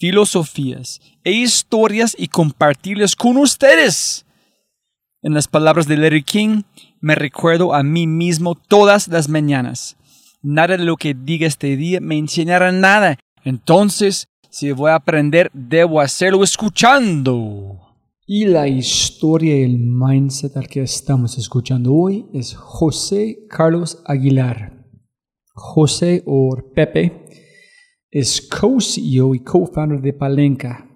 filosofías e historias y compartirlas con ustedes. En las palabras de Larry King, me recuerdo a mí mismo todas las mañanas. Nada de lo que diga este día me enseñará nada. Entonces, si voy a aprender, debo hacerlo escuchando. Y la historia y el mindset al que estamos escuchando hoy es José Carlos Aguilar. José o Pepe es co-CEO y co-founder de Palenca.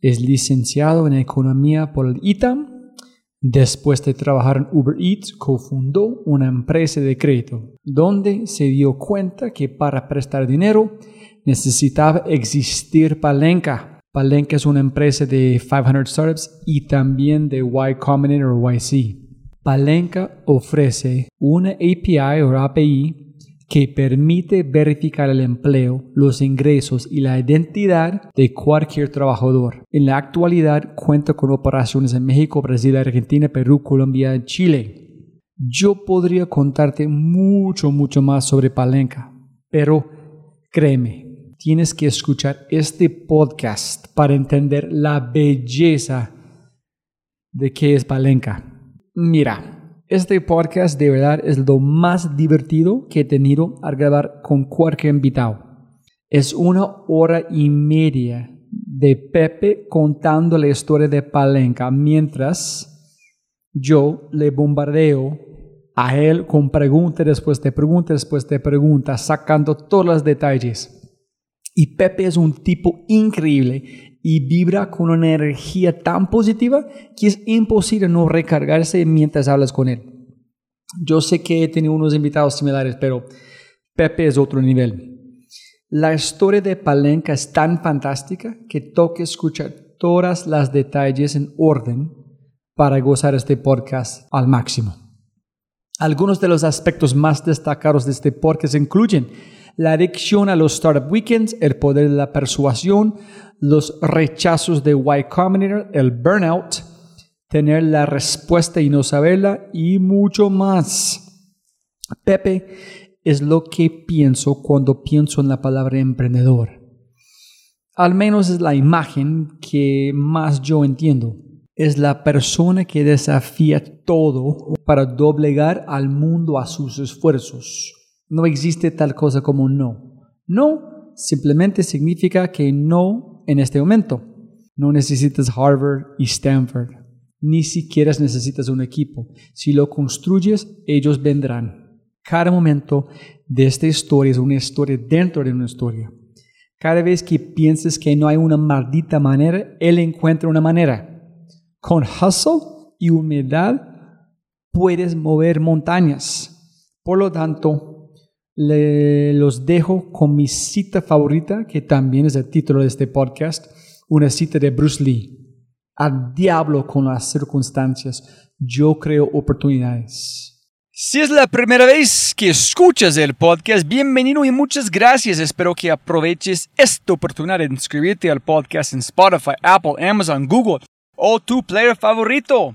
Es licenciado en economía por el ITAM. Después de trabajar en Uber Eats, cofundó una empresa de crédito, donde se dio cuenta que para prestar dinero necesitaba existir Palenca. Palenca es una empresa de 500 startups y también de Y Combinator o YC. Palenca ofrece una API o API que permite verificar el empleo, los ingresos y la identidad de cualquier trabajador. En la actualidad cuenta con operaciones en México, Brasil, Argentina, Perú, Colombia y Chile. Yo podría contarte mucho, mucho más sobre Palenca, pero créeme, tienes que escuchar este podcast para entender la belleza de qué es Palenca. Mira, este podcast de verdad es lo más divertido que he tenido al grabar con cualquier invitado. Es una hora y media de Pepe contando la historia de Palenca mientras yo le bombardeo a él con preguntas después de preguntas después de preguntas, sacando todos los detalles. Y Pepe es un tipo increíble y vibra con una energía tan positiva que es imposible no recargarse mientras hablas con él. Yo sé que he tenido unos invitados similares, pero Pepe es otro nivel. La historia de Palenca es tan fantástica que toca escuchar todas las detalles en orden para gozar este podcast al máximo. Algunos de los aspectos más destacados de este podcast incluyen la adicción a los Startup Weekends, el poder de la persuasión, los rechazos de Y Combinator, el burnout, tener la respuesta y no saberla y mucho más. Pepe es lo que pienso cuando pienso en la palabra emprendedor. Al menos es la imagen que más yo entiendo. Es la persona que desafía todo para doblegar al mundo a sus esfuerzos. No existe tal cosa como no. No simplemente significa que no en este momento. No necesitas Harvard y Stanford. Ni siquiera necesitas un equipo. Si lo construyes, ellos vendrán. Cada momento de esta historia es una historia dentro de una historia. Cada vez que pienses que no hay una maldita manera, Él encuentra una manera. Con hustle y humildad puedes mover montañas. Por lo tanto, le, los dejo con mi cita favorita, que también es el título de este podcast, una cita de Bruce Lee. Al diablo con las circunstancias, yo creo oportunidades. Si es la primera vez que escuchas el podcast, bienvenido y muchas gracias. Espero que aproveches esta oportunidad de inscribirte al podcast en Spotify, Apple, Amazon, Google o tu player favorito.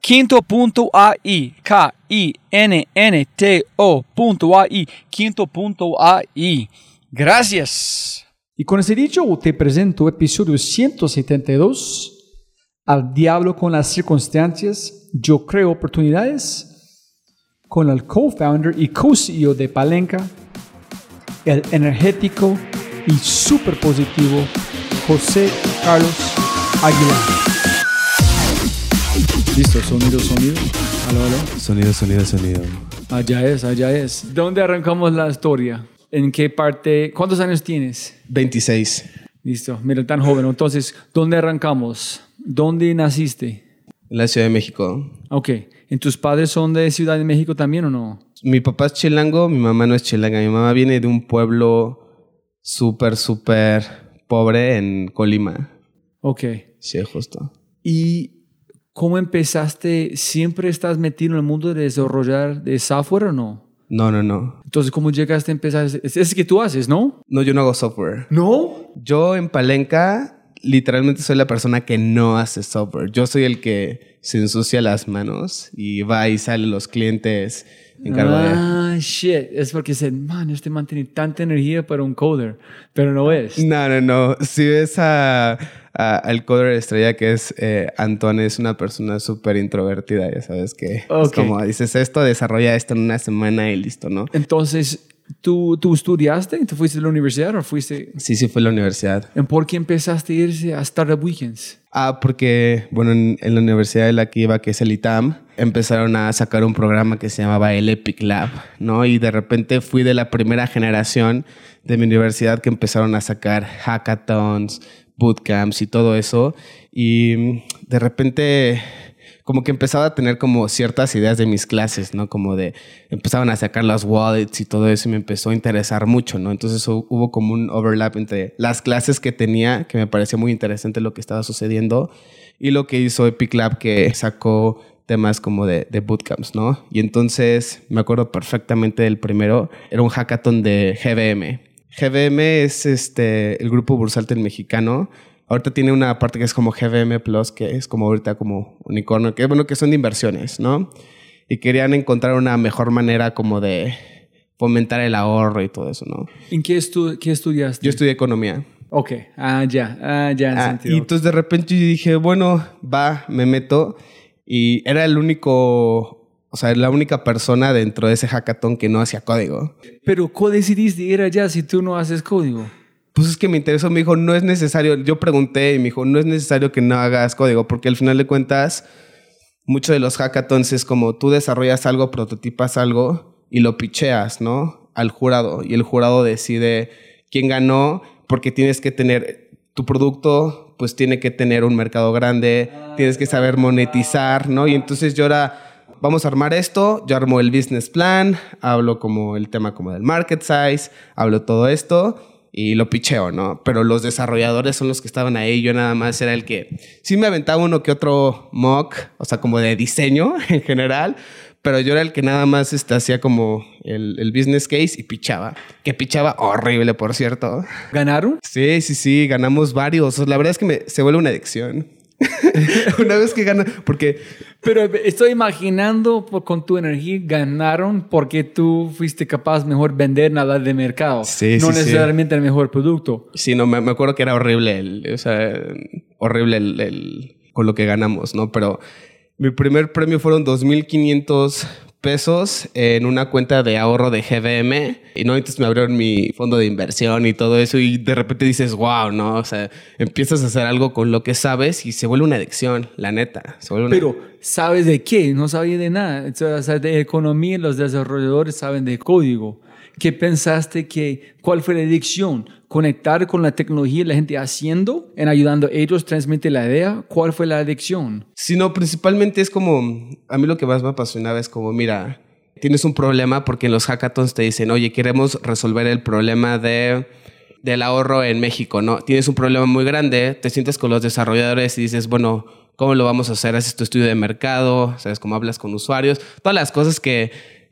Quinto.ai, K-I-N-N-T-O.ai, quinto.ai. Gracias. Y con ese dicho, te presento episodio 172. Al diablo con las circunstancias, yo creo oportunidades. Con el co-founder y co-CEO de Palenca, el energético y súper positivo José Carlos Aguilar. Listo, sonido, sonido. Aló, aló. Sonido, sonido, sonido. Allá es, allá es. ¿Dónde arrancamos la historia? ¿En qué parte? ¿Cuántos años tienes? 26. Listo, mira, tan joven. Entonces, ¿dónde arrancamos? ¿Dónde naciste? En la Ciudad de México. Ok. ¿En tus padres son de Ciudad de México también o no? Mi papá es chilango, mi mamá no es chilanga. Mi mamá viene de un pueblo súper, súper pobre en Colima. Ok. Sí, justo. ¿Y cómo empezaste? ¿Siempre estás metido en el mundo de desarrollar de software o no? No, no, no. Entonces, ¿cómo llegaste a empezar? Es es que tú haces, ¿no? No, yo no hago software. ¿No? Yo en Palenca literalmente soy la persona que no hace software. Yo soy el que se ensucia las manos y va y sale los clientes encargo de... Ah, shit. Es porque dicen, man, este man tiene tanta energía para un coder, pero no es. No, no, no. Si ves a- al coder estrella que es eh, Antoine, es una persona súper introvertida, ya sabes que es Ok. como dices esto, desarrolla esto en una semana y listo, ¿no? Entonces, ¿tú, ¿tú estudiaste? ¿Tú fuiste a la universidad o fuiste...? Sí, sí fue la universidad. ¿En por qué empezaste a irse a Startup Weekends? Ah, porque, bueno, en, en la universidad de la que iba, que es el ITAM, empezaron a sacar un programa que se llamaba el Epic Lab, ¿no? Y de repente fui de la primera generación de mi universidad que empezaron a sacar hackathons, bootcamps y todo eso. Y de repente como que empezaba a tener como ciertas ideas de mis clases, ¿no? Como de, empezaban a sacar las wallets y todo eso y me empezó a interesar mucho, ¿no? Entonces hu- hubo como un overlap entre las clases que tenía, que me parecía muy interesante lo que estaba sucediendo, y lo que hizo Epic Lab, que sacó temas como de, de bootcamps, ¿no? Y entonces me acuerdo perfectamente del primero, era un hackathon de GBM. GBM es este, el grupo bursátil mexicano. Ahorita tiene una parte que es como GBM Plus, que es como ahorita como unicornio, que bueno, que son de inversiones, ¿no? Y querían encontrar una mejor manera como de fomentar el ahorro y todo eso, ¿no? ¿En qué, estu qué estudiaste? Yo estudié economía. Ok, ah, ya, ah, ya, en Ah, sentido. y entonces de repente yo dije, bueno, va, me meto. Y era el único, o sea, la única persona dentro de ese hackathon que no hacía código. Pero ¿cómo decidiste ir allá si tú no haces código? Pues es que me interesó, me dijo, no es necesario, yo pregunté y me dijo, no es necesario que no hagas código, porque al final de cuentas, muchos de los hackathons es como tú desarrollas algo, prototipas algo y lo picheas, ¿no? Al jurado y el jurado decide quién ganó porque tienes que tener tu producto, pues tiene que tener un mercado grande, tienes que saber monetizar, ¿no? Y entonces yo era, vamos a armar esto, yo armo el business plan, hablo como el tema como del market size, hablo todo esto y lo picheo, ¿no? Pero los desarrolladores son los que estaban ahí, yo nada más era el que sí me aventaba uno que otro mock, o sea, como de diseño en general, pero yo era el que nada más este, hacía como el, el business case y pichaba, que pichaba horrible, por cierto. ¿Ganaron? Sí, sí, sí, ganamos varios. La verdad es que me- se vuelve una adicción. una vez que gana, porque Pero estoy imaginando por- con tu energía ganaron porque tú fuiste capaz mejor vender nada de mercado. Sí, no sí, sí. necesariamente el mejor producto. Sí, no, me, me acuerdo que era horrible, el, o sea, horrible el, el- con lo que ganamos, ¿no? Pero mi primer premio fueron 2.500 pesos en una cuenta de ahorro de GBM y no, entonces me abrieron mi fondo de inversión y todo eso y de repente dices, wow, ¿no? O sea, empiezas a hacer algo con lo que sabes y se vuelve una adicción, la neta. Se vuelve una- Pero, ¿sabes de qué? No sabía de nada. O sea, de economía, los desarrolladores saben de código. ¿Qué pensaste que, cuál fue la adicción? ¿Conectar con la tecnología, la gente haciendo, en ayudando a ellos transmitir la idea? ¿Cuál fue la adicción? sino principalmente es como, a mí lo que más me apasionaba es como, mira, tienes un problema porque en los hackathons te dicen, oye, queremos resolver el problema de del ahorro en México, ¿no? Tienes un problema muy grande, te sientes con los desarrolladores y dices, bueno, ¿cómo lo vamos a hacer? Haces tu estudio de mercado, ¿sabes cómo hablas con usuarios? Todas las cosas que,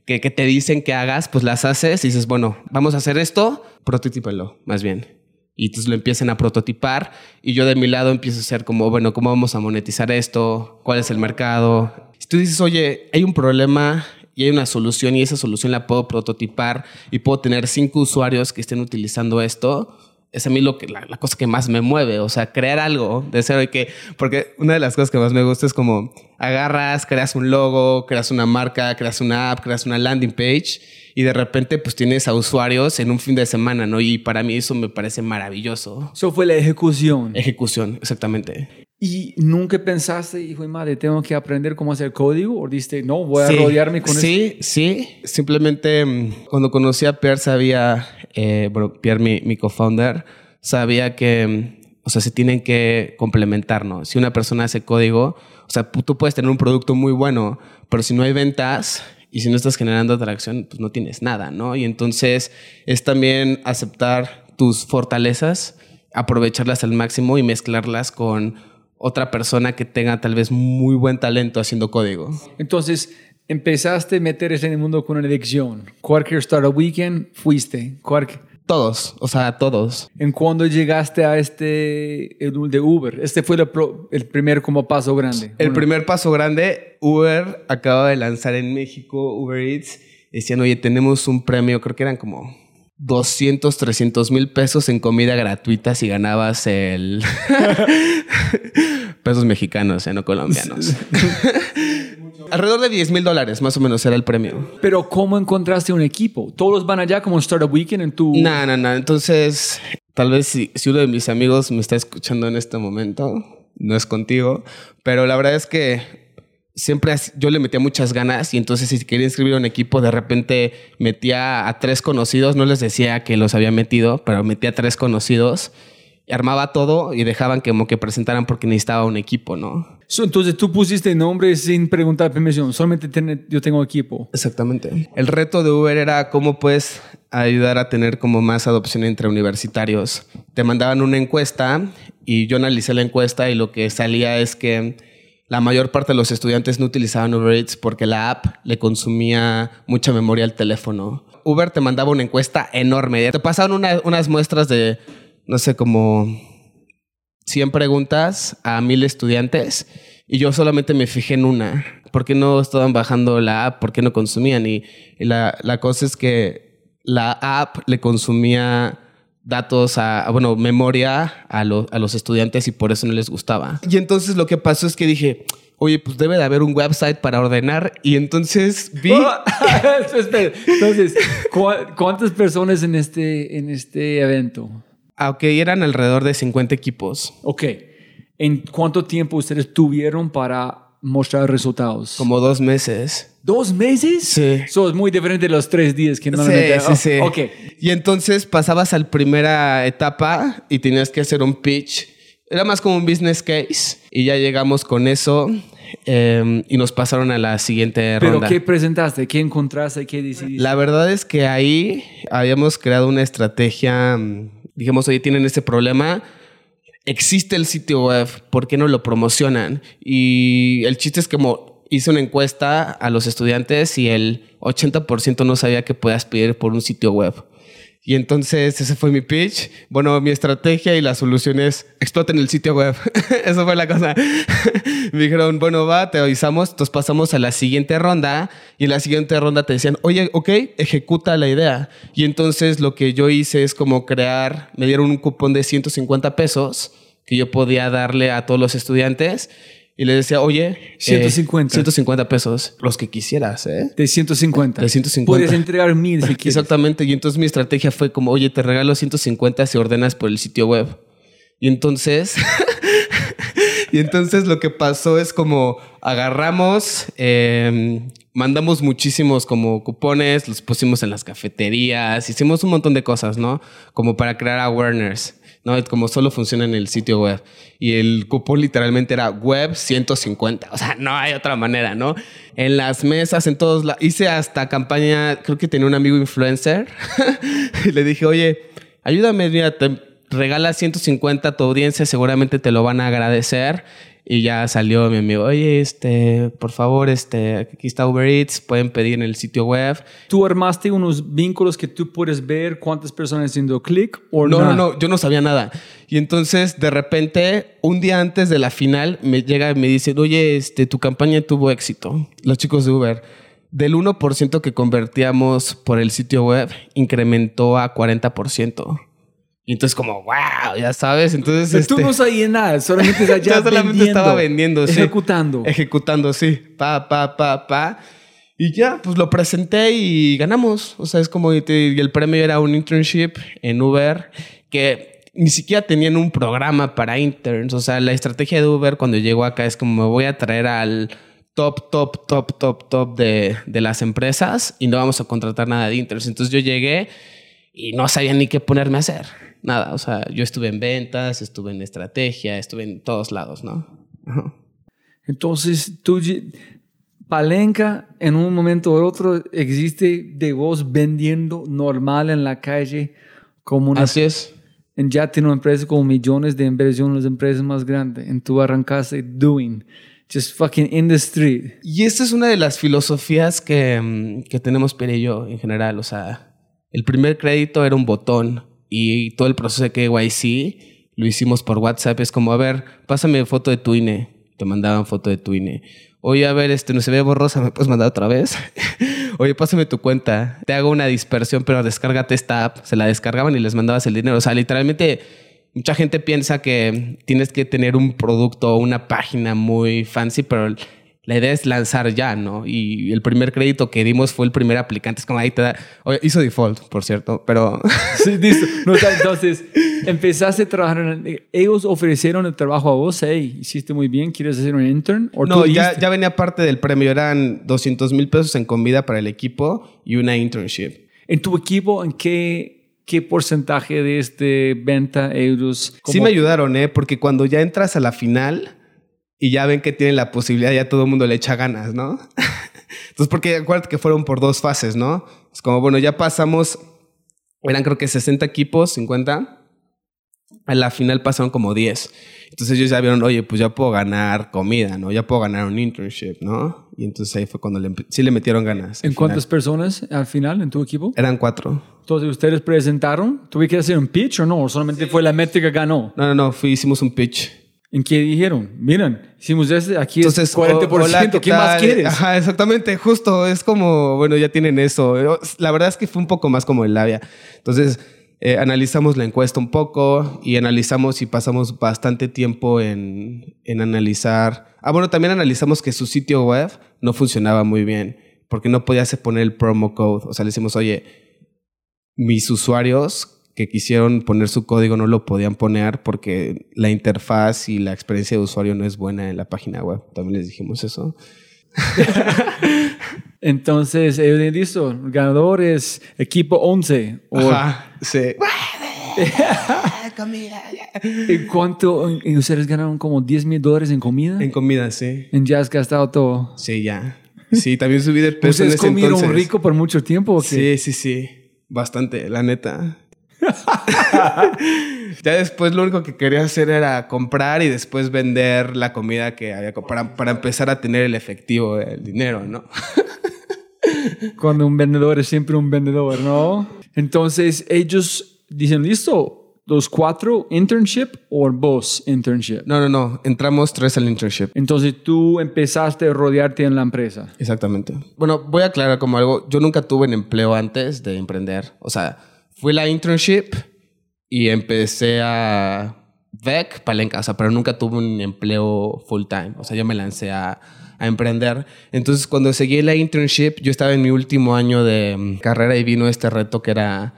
que, te dicen que hagas, pues las haces y dices, bueno, vamos a hacer esto, prototípalo, más bien. Y entonces lo empiezan a prototipar y yo de mi lado empiezo a hacer como, bueno, ¿cómo vamos a monetizar esto? ¿Cuál es el mercado? Si tú dices, oye, hay un problema y hay una solución y esa solución la puedo prototipar y puedo tener cinco usuarios que estén utilizando esto, es a mí lo que, la, la, cosa que más me mueve, o sea, crear algo de cero y que, porque una de las cosas que más me gusta es como agarras, creas un logo, creas una marca, creas una app, creas una landing page y de repente pues tienes a usuarios en un fin de semana, ¿no? Y para mí eso me parece maravilloso. Eso fue la ejecución. Ejecución, exactamente. ¿Y nunca pensaste, hijo de madre, tengo que aprender cómo hacer código? ¿O dijiste, no, voy a sí, rodearme con Sí, esto? sí. Simplemente cuando conocí a Pierre sabía, eh, bueno, Pierre, mi, mi co-founder, sabía que, o sea, se tienen que complementar, ¿no? Si una persona hace código, o sea, tú puedes tener un producto muy bueno, pero si no hay ventas y si no estás generando atracción, pues no tienes nada, ¿no? Y entonces es también aceptar tus fortalezas, aprovecharlas al máximo y mezclarlas con otra persona que tenga tal vez muy buen talento haciendo código. Entonces, empezaste a meterse en el mundo con una adicción. Cualquier Startup Weekend fuiste. Cualquier... Todos, o sea, todos. ¿En cuándo llegaste a este el de Uber? Este fue el, pro, el primer como paso grande. El primer paso grande, Uber acaba de lanzar en México Uber Eats. Decían, oye, tenemos un premio, creo que eran como 200, 300 mil pesos en comida gratuita si ganabas el pesos mexicanos, eh, no colombianos. Alrededor de 10 mil dólares, más o menos, era el premio. Pero ¿cómo encontraste un equipo? ¿Todos van allá como Startup Weekend en tu...? No, no, no. Entonces, tal vez si, si uno de mis amigos me está escuchando en este momento, no es contigo, pero la verdad es que siempre yo le metía muchas ganas y entonces si quería inscribir un equipo, de repente metía a tres conocidos, no les decía que los había metido, pero metía a tres conocidos, armaba todo y dejaban que como que presentaran porque necesitaba un equipo, ¿no? Entonces tú pusiste nombre sin preguntar permisión, solamente yo tengo equipo. Exactamente. El reto de Uber era cómo puedes ayudar a tener como más adopción entre universitarios. Te mandaban una encuesta y yo analicé la encuesta y lo que salía es que la mayor parte de los estudiantes no utilizaban Uber Eats porque la app le consumía mucha memoria al teléfono. Uber te mandaba una encuesta enorme. Te pasaban una, unas muestras de, no sé, como 100 preguntas a mil estudiantes y yo solamente me fijé en una. ¿Por qué no estaban bajando la app? ¿Por qué no consumían? Y, y la, la cosa es que la app le consumía datos a, bueno, memoria a, lo, a, los estudiantes y por eso no les gustaba. Y entonces lo que pasó es que dije, oye, pues debe de haber un website para ordenar. Y entonces vi... entonces, ¿cuántas personas en este, en este evento? Aunque ah, eran alrededor de 50 equipos. Ok. ¿En cuánto tiempo ustedes tuvieron para mostrar resultados? Como dos meses. ¿Dos meses? Sí. Eso es muy diferente de los tres días que normalmente... Sí, sí, sí. ok. Y entonces pasabas a la primera etapa y tenías que hacer un pitch. Era más como un business case. Y ya llegamos con eso eh, y nos pasaron a la siguiente ¿Pero ronda. qué presentaste? ¿Qué encontraste? ¿Qué decidiste? La verdad es que ahí habíamos creado una estrategia. Dijimos, oye, tienen este problema existe el sitio web, ¿por qué no lo promocionan? Y el chiste es como hice una encuesta a los estudiantes y el 80% no sabía que podías pedir por un sitio web. Y entonces ese fue mi pitch. Bueno, mi estrategia y la solución es exploten el sitio web. Eso fue la cosa. Me dijeron, bueno, va, te avisamos. Entonces pasamos a la siguiente ronda y en la siguiente ronda te decían, oye, ok, ejecuta la idea. Y entonces lo que yo hice es como crear, me dieron un cupón de 150 pesos que yo podía darle a todos los estudiantes y les decía, oye, 150. Eh, 150 pesos, los que quisieras, ¿eh? De 150. De 150. Puedes entregar mil si quieres. Exactamente. Y entonces mi estrategia fue como, oye, te regalo 150 si ordenas por el sitio web. Y entonces y entonces lo que pasó es como agarramos, eh, mandamos muchísimos como cupones, los pusimos en las cafeterías, hicimos un montón de cosas, ¿no? Como para crear awareness. ¿No? Como solo funciona en el sitio web. Y el cupón literalmente era web 150. O sea, no hay otra manera, ¿no? En las mesas, en todos lados. Hice hasta campaña, creo que tenía un amigo influencer. y le dije, oye, ayúdame, mira, te regala 150 a tu audiencia, seguramente te lo van a agradecer. Y ya salió mi amigo, oye, este, por favor, este, aquí está Uber Eats, pueden pedir en el sitio web. ¿Tú armaste unos vínculos que tú puedes ver cuántas personas haciendo clic o no? No, no, yo no sabía nada. Y entonces, de repente, un día antes de la final, me llega y me dice, oye, este, tu campaña tuvo éxito. Los chicos de Uber. Del 1% que convertíamos por el sitio web, incrementó a 40%. Y entonces como, wow, ya sabes. Entonces, Pero tú este, no sabías nada, solamente ya Yo solamente vendiendo, estaba vendiendo, sí. ejecutando. Ejecutando, sí. Pa, pa, pa, pa. Y ya, pues lo presenté y ganamos. O sea, es como, y el premio era un internship en Uber que ni siquiera tenían un programa para interns. O sea, la estrategia de Uber cuando llegó acá es como, me voy a traer al top, top, top, top, top de, de las empresas y no vamos a contratar nada de interns. Entonces yo llegué y no sabía ni qué ponerme a hacer. Nada, o sea, yo estuve en ventas, estuve en estrategia, estuve en todos lados, ¿no? Ajá. Entonces, tú, Palenca, en un momento u otro, existe de vos vendiendo normal en la calle como una... Así es. En ya tiene una empresa con millones de inversión, las empresas más grandes. En tú arrancaste doing, just fucking in the street. Y esta es una de las filosofías que, mm, que tenemos Pierre y yo en general. O sea, el primer crédito era un botón y todo el proceso de KYC lo hicimos por WhatsApp. Es como, a ver, pásame foto de tu INE. Te mandaban foto de tu INE. Oye, a ver, este no se ve borrosa, ¿me puedes mandar otra vez? Oye, pásame tu cuenta. Te hago una dispersión, pero descárgate esta app. Se la descargaban y les mandabas el dinero. O sea, literalmente mucha gente piensa que tienes que tener un producto o una página muy fancy, pero la idea es lanzar ya, ¿no? Y el primer crédito que dimos fue el primer aplicante. Es como ahí te da. Oye, hizo default, por cierto, pero. Sí, listo. No, entonces, empezaste a trabajar en... Ellos ofrecieron el trabajo a vos. Hey, hiciste muy bien, ¿quieres hacer un intern? ¿O no, ya, ya venía parte del premio. Eran 200 mil pesos en comida para el equipo y una internship. ¿En tu equipo, en qué, qué porcentaje de este venta euros? Sí como- me ayudaron, ¿eh? Porque cuando ya entras a la final y ya ven que tienen la posibilidad, ya todo el mundo le echa ganas, ¿no? Entonces, porque acuérdate que fueron por dos fases, ¿no? Es como, bueno, ya pasamos, eran creo que 60 equipos, 50. A la final pasaron como 10. Entonces ellos ya vieron, oye, pues ya puedo ganar comida, ¿no? Ya puedo ganar un internship, ¿no? Y entonces ahí fue cuando le sí le metieron ganas. ¿En cuántas final. personas al final en tu equipo? Eran cuatro. Entonces, ¿ustedes presentaron? ¿Tuve que hacer un pitch o no? ¿O solamente fue la métrica ganó? No, no, no, fui, hicimos un pitch. ¿En qué dijeron? Miren, hicimos este, aquí Entonces, es 40%. o- hola, ¿Qué, más quieres? Ajá, exactamente, justo. Es como, bueno, ya tienen eso. La verdad es que fue un poco más como el labia. Entonces, eh, analizamos la encuesta un poco y analizamos y pasamos bastante tiempo en, en analizar. Ah, bueno, también analizamos que su sitio web no funcionaba muy bien porque no podías poner el promo code. O sea, le decimos, oye, mis usuarios que quisieron poner su código no lo podían poner porque la interfaz y la experiencia de usuario no es buena en la página web. También les dijimos eso. Entonces, listo, ganador es equipo 11. O, Ajá, sí. ¿y ¿Cuánto? ¿Y ustedes ganaron como 10 mil dólares en comida? En comida, sí. En ya has gastado todo. Sí, ya. Sí, también subí de peso en ¿Ustedes ese comieron entonces. rico por mucho tiempo o qué? Sí, sí, sí. Bastante, la neta. ya después lo único que quería hacer era comprar y después vender la comida que había comprado para, para empezar a tener el efectivo, el dinero, ¿no? Cuando un vendedor es siempre un vendedor, ¿no? Entonces, ellos dicen, listo, los cuatro internship o vos internship. No, no, no. Entramos tres al internship. Entonces, tú empezaste a rodearte en la empresa. Exactamente. Bueno, voy a aclarar como algo. Yo nunca tuve un empleo antes de emprender. O sea, fui la internship y empecé a VEC, Palenca, o sea, pero nunca tuve un empleo full time. O sea, yo me lancé a, a emprender. Entonces, cuando seguí la internship, yo estaba en mi último año de mm, carrera y vino este reto que era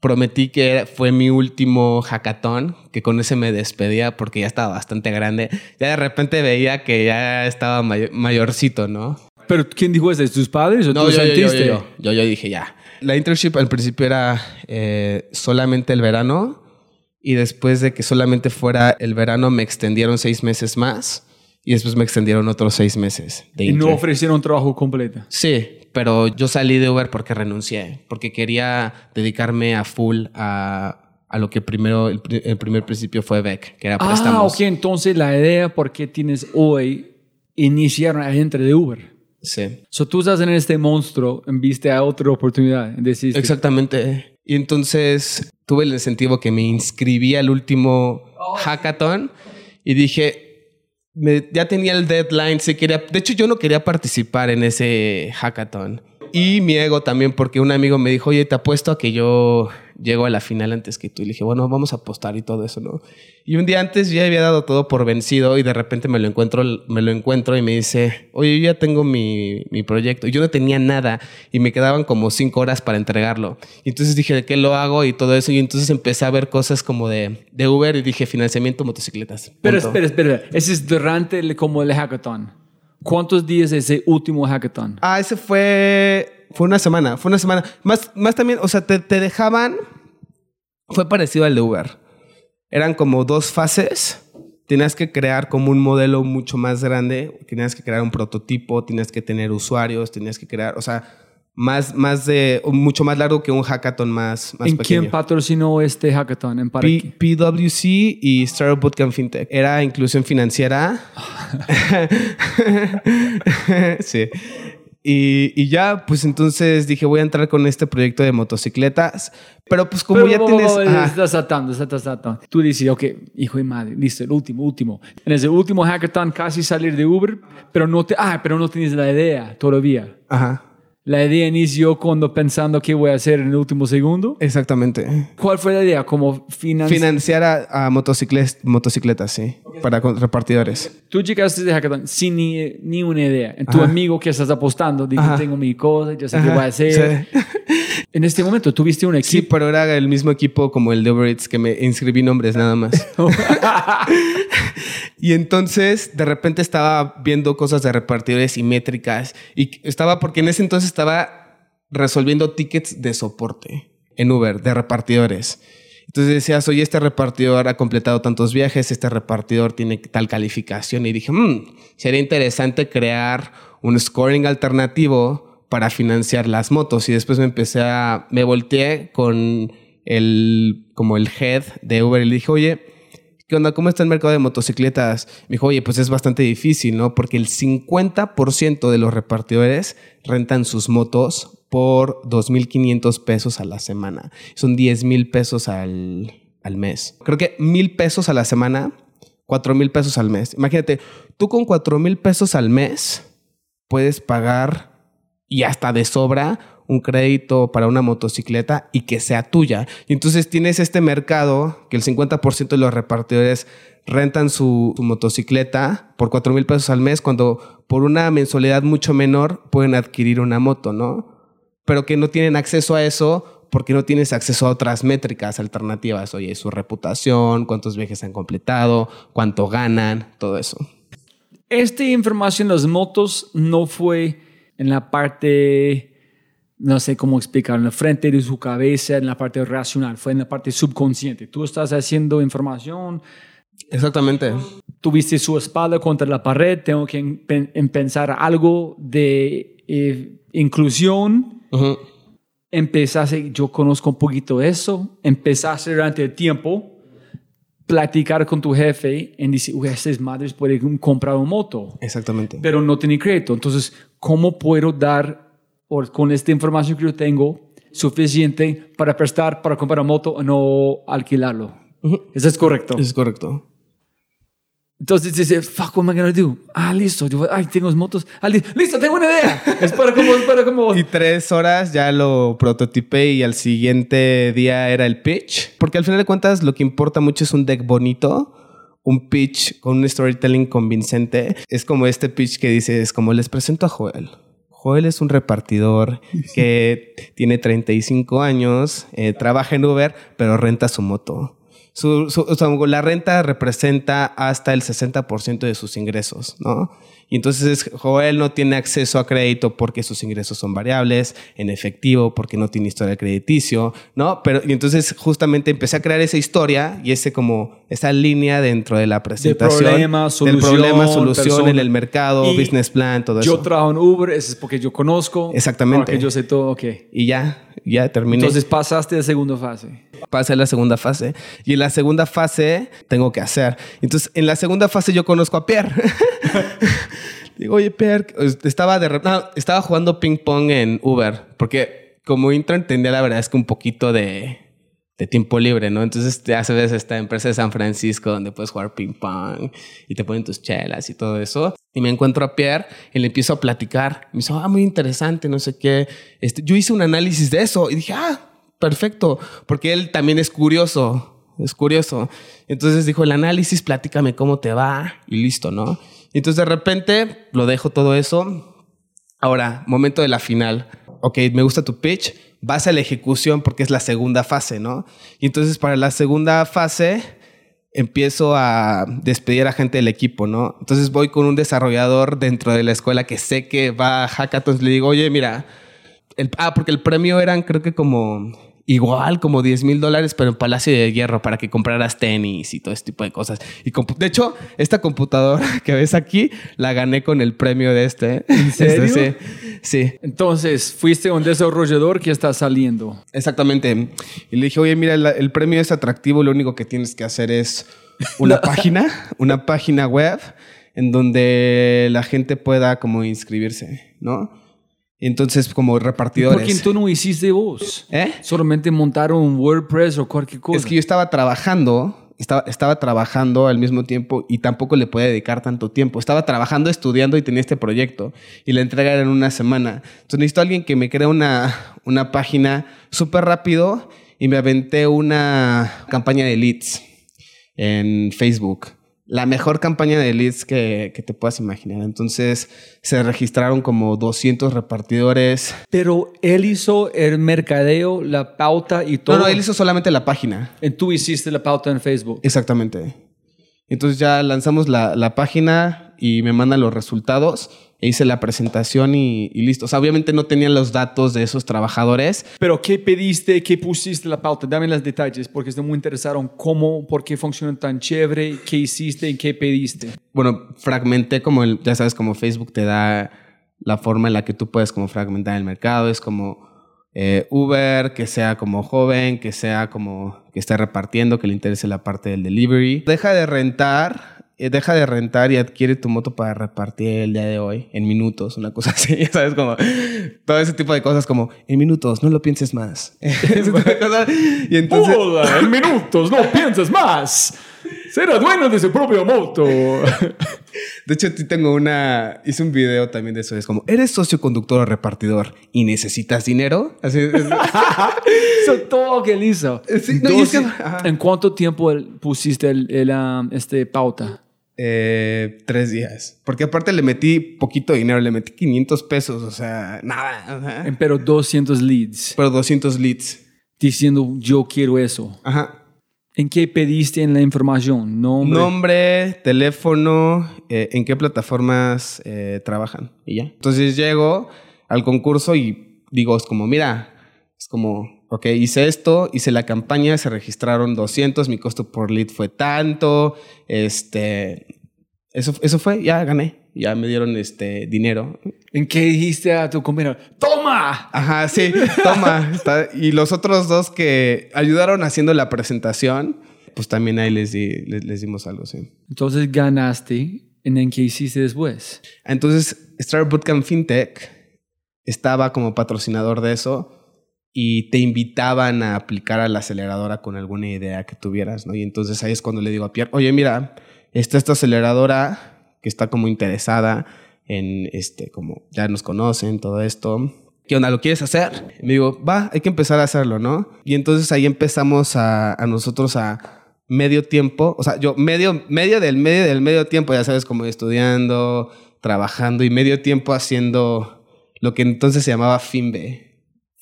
prometí que era- fue mi último hackathon, que con ese me despedía porque ya estaba bastante grande. Ya de repente veía que ya estaba may- mayorcito, ¿no? ¿Pero quién dijo eso? ¿Tus padres o No, tú yo, yo, yo, sentiste? yo, yo, yo dije ya. La internship al principio era eh, solamente el verano y después de que solamente fuera el verano me extendieron seis meses más y después me extendieron otros seis meses de Y no ofrecieron trabajo completo. Sí, pero yo salí de Uber porque renuncié, porque quería dedicarme a full a, a lo que primero, el, el primer principio fue Beck, que era Ah, préstamos. ok. Entonces la idea por qué tienes hoy iniciar a gente de Uber. Sí. So tú estás en este monstruo en vista a otra oportunidad. Exactamente. Y entonces tuve el incentivo que me inscribí al último hackathon y dije, me- ya tenía el deadline, sí quería, de hecho yo no quería participar en ese hackathon. Y mi ego también, porque un amigo me dijo, oye, te apuesto a que yo llego a la final antes que tú. Y le dije, bueno, vamos a apostar y todo eso, ¿no? Y un día antes ya había dado todo por vencido y de repente me lo encuentro, me lo encuentro y me dice, oye, yo ya tengo mi, mi proyecto. Y yo no tenía nada y me quedaban como cinco horas para entregarlo. Y entonces dije, ¿de qué lo hago? Y todo eso. Y entonces empecé a ver cosas como de, de Uber y dije, financiamiento motocicletas. Pero Punto. espera, espera. Ese es durante el, como el hackathon. ¿Cuántos días es ese último hackathon? Ah, ese fue. Fue una semana. Fue una semana. Más, más también, o sea, te, te dejaban. Fue parecido al de Uber. Eran como dos fases. Tenías que crear como un modelo mucho más grande. Tenías que crear un prototipo. Tenías que tener usuarios. Tenías que crear. O sea, más, más de. Mucho más largo que un hackathon más, más ¿En pequeño. quién patrocinó este hackathon? ¿En P-? PwC y Startup Bootcamp FinTech. Era inclusión financiera. sí. Y, y ya, pues entonces dije, voy a entrar con este proyecto de motocicletas. Pero pues como Pero, ya bo- bo- tienes... bo- ajá. Estás saltando, estás saltando. Tú dices, ok, hijo de madre, listo, el último, último. En ese último hackathon casi salir de Uber, pero no te, ah, pero no tienes la idea todavía. Ajá. La idea inició cuando pensando qué voy a hacer en el último segundo. Exactamente. ¿Cuál fue la idea? Como financiar. Financiar a, a motocicles- motocicletas, sí. Para con- repartidores. Tú llegaste de hackathon sin ni, ni una idea. Tu Ajá. amigo que estás apostando, Ajá. tengo mi cosa, yo sé qué Ajá, voy a hacer. sí. En este momento tuviste un Sí, equipo. pero era el mismo equipo como el de Uber Eats que me inscribí nombres nada más. y entonces de repente estaba viendo cosas de repartidores y métricas y estaba porque en ese entonces estaba resolviendo tickets de soporte en Uber de repartidores. Entonces decías, oye, este repartidor ha completado tantos viajes, este repartidor tiene tal calificación. Y dije, "Hmm, sería interesante crear un scoring alternativo para financiar las motos. Y después me empecé a, me volteé con el, como el head de Uber y le dije, oye, ¿qué onda? ¿Cómo está el mercado de motocicletas? Me dijo, oye, pues es bastante difícil, ¿no? Porque el 50% de los repartidores rentan sus motos por 2.500 pesos a la semana. Son 10.000 pesos al, al mes. Creo que 1.000 pesos a la semana, 4.000 pesos al mes. Imagínate, tú con 4.000 pesos al mes puedes pagar y hasta de sobra un crédito para una motocicleta y que sea tuya. Y entonces tienes este mercado que el 50% de los repartidores rentan su, motocicleta por 4 mil pesos al mes cuando por una mensualidad mucho menor pueden adquirir una moto, ¿no? Pero que no tienen acceso a eso porque no tienes acceso a otras métricas alternativas. Oye, su reputación, cuántos viajes han completado, cuánto ganan, todo eso. Esta información de las motos no fue en la parte, no sé cómo explicar, en la frente de su cabeza, en la parte racional, fue en la parte subconsciente. Tú estás haciendo información, Exactamente. tuviste su espalda contra la pared, tengo que en- pen- en pensar algo de eh, inclusión. Empezaste, yo conozco un poquito eso, empezaste durante el tiempo platicar con tu jefe y decir, "Uy, estas madres pueden comprar una moto Exactamente. pero no tenía crédito. Entonces, ¿cómo puedo dar, o con esta información que yo tengo, suficiente para prestar, para comprar una moto o no alquilarlo? Eso es correcto. Es correcto. Entonces dice, fuck, what am I gonna do? Ah, listo. Yo, ay, tengo motos. Ah, li- listo, tengo una idea. es para como, es para como. Y tres horas ya lo prototipé y al siguiente día era el pitch. Porque al final de cuentas lo que importa mucho es un deck bonito, un pitch con un storytelling convincente. Es como este pitch que dices, como les presento a Joel. Joel es un repartidor que tiene 35 años, eh, trabaja en Uber, pero renta su moto. Su, su- o sea, la renta representa hasta el 60% de sus ingresos, ¿no? Y entonces Joel no tiene acceso a crédito porque sus ingresos son variables, en efectivo, porque no tiene historia crediticio, ¿no? Pero y entonces justamente empecé a crear esa historia y ese como esa línea dentro de la presentación problema, del solución, problema, solución persona. en el mercado, Y business plan, todo Yo eso. trabajo en Uber, eso es porque yo conozco. Exactamente. Porque yo sé todo, ok. Y ya, ya terminé. Entonces pasaste a la segunda fase. pasé a la segunda fase. Y en la segunda fase tengo que hacer. Entonces, en la segunda fase yo conozco a Pierre. Digo, oye, Pierre, estaba, de, no, estaba jugando ping pong en Uber, porque como intro tenía la verdad es que un poquito de, de tiempo libre, ¿no? Entonces te haces esta empresa de San Francisco donde puedes jugar ping pong y te ponen tus chelas y todo eso. Y me encuentro a Pierre y le empiezo a platicar. Me dice, ah, muy interesante, no sé qué. Este, yo hice un análisis de eso y dije, ah, perfecto, porque él también es curioso, es curioso. Entonces dijo, el análisis, platícame cómo te va y listo, ¿no? Entonces de repente lo dejo todo eso. Ahora, momento de la final. Ok, me gusta tu pitch, vas a la ejecución porque es la segunda fase, ¿no? Y entonces para la segunda fase empiezo a despedir a gente del equipo, ¿no? Entonces voy con un desarrollador dentro de la escuela que sé que va a hackathons, le digo, oye, mira, ah, porque el premio eran creo que como igual, como 10 mil dólares, pero en Palacio de Hierro para que compraras tenis y todo ese tipo de cosas. Y de hecho, esta computadora que ves aquí la gané con el premio de este. ¿En serio? sí, sí. Entonces, fuiste un desarrollador que está saliendo. Exactamente. Y le dije, oye, mira, la- el premio es atractivo, lo único que tienes que hacer es una página, una página web en donde la gente pueda como inscribirse, ¿no? Entonces, como repartidores. ¿Por qué tú no hiciste vos? ¿Eh? Solamente montaron WordPress o cualquier cosa. Es que yo estaba trabajando, estaba, estaba trabajando al mismo tiempo y tampoco le podía dedicar tanto tiempo. Estaba trabajando, estudiando y tenía este proyecto y la entrega era en una semana. Entonces necesito a alguien que me crea una, una página súper rápido y me aventé una campaña de leads en Facebook. La mejor campaña de leads que, que te puedas imaginar. Entonces se registraron como 200 repartidores. Pero él hizo el mercadeo, la pauta y todo. No, no, él hizo solamente la página. Y tú hiciste la pauta en Facebook. Exactamente. Entonces ya lanzamos la, la página y me mandan los resultados. E hice la presentación y, y listo. O sea, obviamente no tenían los datos de esos trabajadores. Pero ¿qué pediste? ¿Qué pusiste la pauta? Dame los detalles porque estoy muy interesado en cómo, por qué funciona tan chévere, qué hiciste y qué pediste. Bueno, fragmenté como el, ya sabes, como Facebook te da la forma en la que tú puedes como fragmentar el mercado. Es como eh, Uber, que sea como joven, que sea como que esté repartiendo, que le interese la parte del delivery. Deja de rentar, deja de rentar y adquiere tu moto para repartir el día de hoy en minutos, una cosa así, ya sabes, como todo ese tipo de cosas como en minutos, no lo pienses más. Ese tipo de cosas. Y entonces... Hola, en minutos, no pienses más. Será dueño de su propia moto. De hecho, ti tengo una. Hice un video también de eso. Es como, ¿eres socio conductor o repartidor y necesitas dinero? Así es. Eso todo que él hizo. Sí, no, y es que- Entonces, ajá. ¿En cuánto tiempo pusiste el, el, um, este pauta? Eh, tres días. Porque aparte le metí poquito dinero, le metí 500 pesos, o sea, nada. ajá. Pero 200 leads Pero 200 leads. diciendo yo quiero eso. Ajá. ¿En qué pediste en la información? Nombre. Nombre, teléfono, eh, en qué plataformas eh, trabajan y ya. Entonces llego al concurso y digo, es como, mira, es como, ok, hice esto, hice la campaña, se registraron 200, mi costo por lead fue tanto, este, eso, eso fue, ya gané, ya me dieron este dinero. ¿En qué dijiste a tu compañero? ¡Toma! Ajá, sí, toma. está- Y los otros dos que ayudaron haciendo la presentación, pues también ahí les, di- les, les dimos algo, sí. Entonces ganaste. ¿En, en qué hiciste después? Entonces, Star Bootcamp FinTech estaba como patrocinador de eso y te invitaban a aplicar a la aceleradora con alguna idea que tuvieras, ¿no? Y entonces ahí es cuando le digo a Pierre, oye, mira, está esta aceleradora que está como interesada en, este, como ya nos conocen, todo esto. ¿Qué onda? ¿Lo quieres hacer? Y me digo, va, hay que empezar a hacerlo, ¿no? Y entonces ahí empezamos a, a nosotros a medio tiempo, o sea, yo medio, medio del medio del medio tiempo, ya sabes, como estudiando, trabajando y medio tiempo haciendo lo que entonces se llamaba FinBe.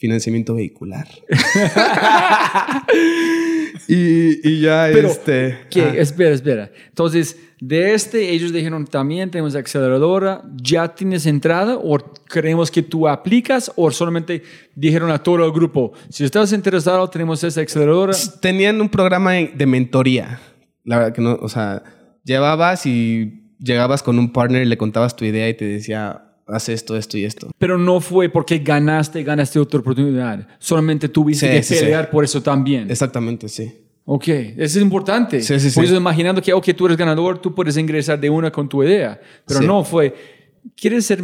Financiamiento vehicular. y, y ya Pero, este... ¿qué? ah, Espera, espera. Entonces, de este, ellos dijeron también tenemos aceleradora. ¿Ya tienes entrada o creemos que tú aplicas o solamente dijeron a todo el grupo, si estás interesado, tenemos esta aceleradora? tenían un programa de mentoría. La verdad que no, o sea, llevabas y llegabas con un partner y le contabas tu idea y te decía, haz esto, esto y esto. Pero no fue porque ganaste, ganaste otra oportunidad. Solamente tuviste Sí, que sí, sí. pelear por eso también. Exactamente, sí. Ok, eso es importante. Sí, sí, sí. Por eso imaginando que, ok, tú eres ganador, tú puedes ingresar de una con tu idea. Pero Sí. no fue, ¿quieres ser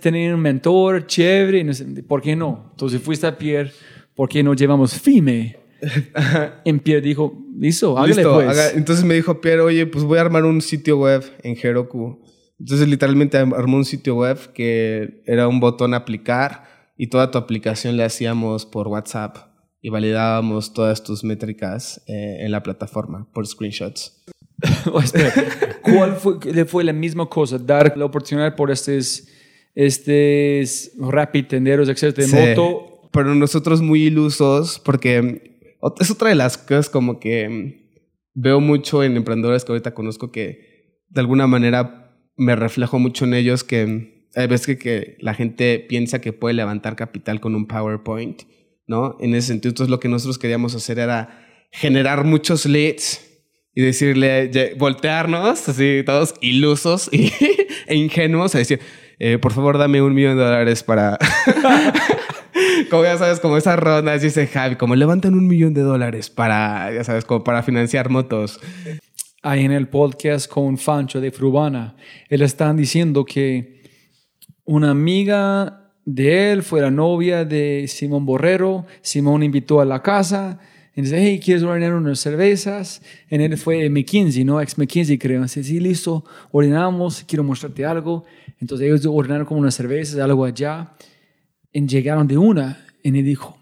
tener un mentor chévere? No sé, ¿Por qué no? Entonces fuiste a Pierre, ¿por qué no llevamos FIME? en Pierre dijo, listo, hágale Listo, pues. haga- entonces me dijo Pierre, oye, pues voy a armar un sitio web en Heroku. Entonces literalmente armó un sitio web que era un botón aplicar y toda tu aplicación le hacíamos por WhatsApp y validábamos todas tus métricas eh, en la plataforma por screenshots. Espera. ¿Cuál fue, le fue la misma cosa? Dar la oportunidad por estos, estos rapid tenderos, etcétera, de Sí, moto. Pero nosotros muy ilusos porque es otra de las cosas como que veo mucho en emprendedores que ahorita conozco que de alguna manera me reflejo mucho en ellos que hay veces que, que la gente piensa que puede levantar capital con un PowerPoint, ¿no? En ese sentido, entonces lo que nosotros queríamos hacer era generar muchos leads y decirle, voltearnos, así todos ilusos y, e ingenuos, a decir, eh, por favor dame un millón de dólares para... como ya sabes, como esas rondas, dice Javi, como levantan un millón de dólares para, ya sabes, como para financiar motos. Ahí en el podcast con Fancho de Frubana, él están diciendo que una amiga de él fue la novia de Simón Borrero. Simón invitó a la casa. Y dice, hey, ¿quieres ordenar unas cervezas? En él fue McKinsey, ¿no? Ex McKinsey, creo. Dice, sí, listo, ordenamos, quiero mostrarte algo. Entonces ellos ordenaron como unas cervezas, algo allá. Y llegaron de una. Y él dijo,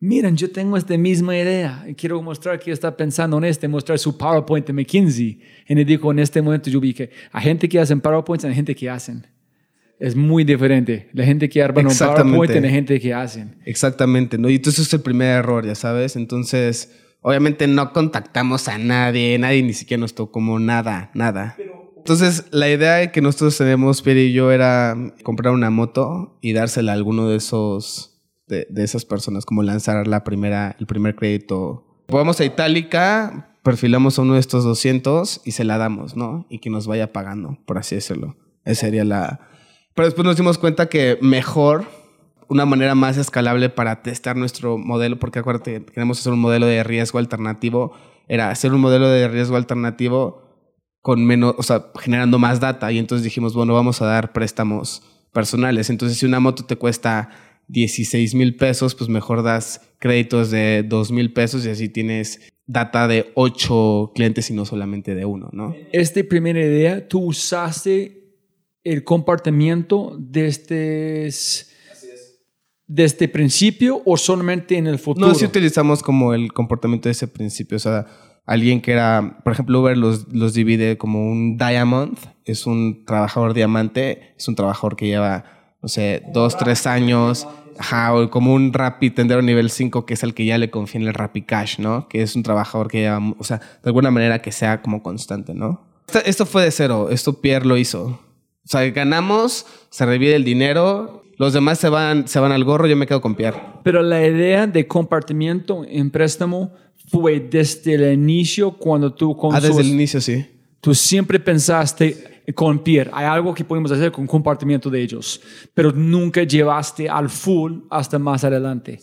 miren, yo tengo esta misma idea. Y quiero mostrar que está pensando en este, mostrar su PowerPoint de McKinsey. Y él dijo, en este momento yo vi que hay gente que hacen PowerPoints y hay gente que hacen. Es muy diferente. La gente que arman un. PowerPoint y la gente que hacen. Exactamente, ¿no? Y entonces es el primer error, ya sabes. Entonces, obviamente no contactamos a nadie, nadie ni siquiera nos tocó como nada, nada. Entonces, la idea que nosotros tenemos, Pierre y yo, era comprar una moto y dársela a alguno de esos, de, de esas personas, como lanzar la primera, el primer crédito. Vamos a Itálica, perfilamos a uno de estos 200 y se la damos, ¿no? Y que nos vaya pagando, por así decirlo. Esa sería la... Pero después nos dimos cuenta que mejor una manera más escalable para testar nuestro modelo, porque acuérdate, queremos hacer un modelo de riesgo alternativo, era hacer un modelo de riesgo alternativo con menos, o sea, generando más data. Y entonces dijimos, bueno, vamos a dar préstamos personales. Entonces, si una moto te cuesta 16 mil pesos, pues mejor das créditos de 2 mil pesos y así tienes data de 8 clientes y no solamente de uno, ¿no? Esta primera idea, tú usaste el comportamiento de este, de este principio o solamente en el futuro? No, sí utilizamos como el comportamiento de ese principio. O sea, alguien que era, por ejemplo, Uber los, los divide como un diamond, es un trabajador diamante, es un trabajador que lleva, no sé, dos, tres años, ajá, o como un Rappi tendero nivel 5, que es el que ya le confía en el Rappi Cash, ¿no? Que es un trabajador que lleva, o sea, de alguna manera que sea como constante, ¿no? Esto, esto fue de cero, esto Pierre lo hizo. O sea, ganamos, se revide el dinero, los demás se van, se van al gorro, yo me quedo con Pierre. Pero la idea de compartimiento en préstamo fue desde el inicio cuando tú con Ah, desde el inicio, sí. Tú siempre pensaste con Pierre, hay algo que podemos hacer con compartimiento de ellos, pero nunca llevaste al full hasta más adelante.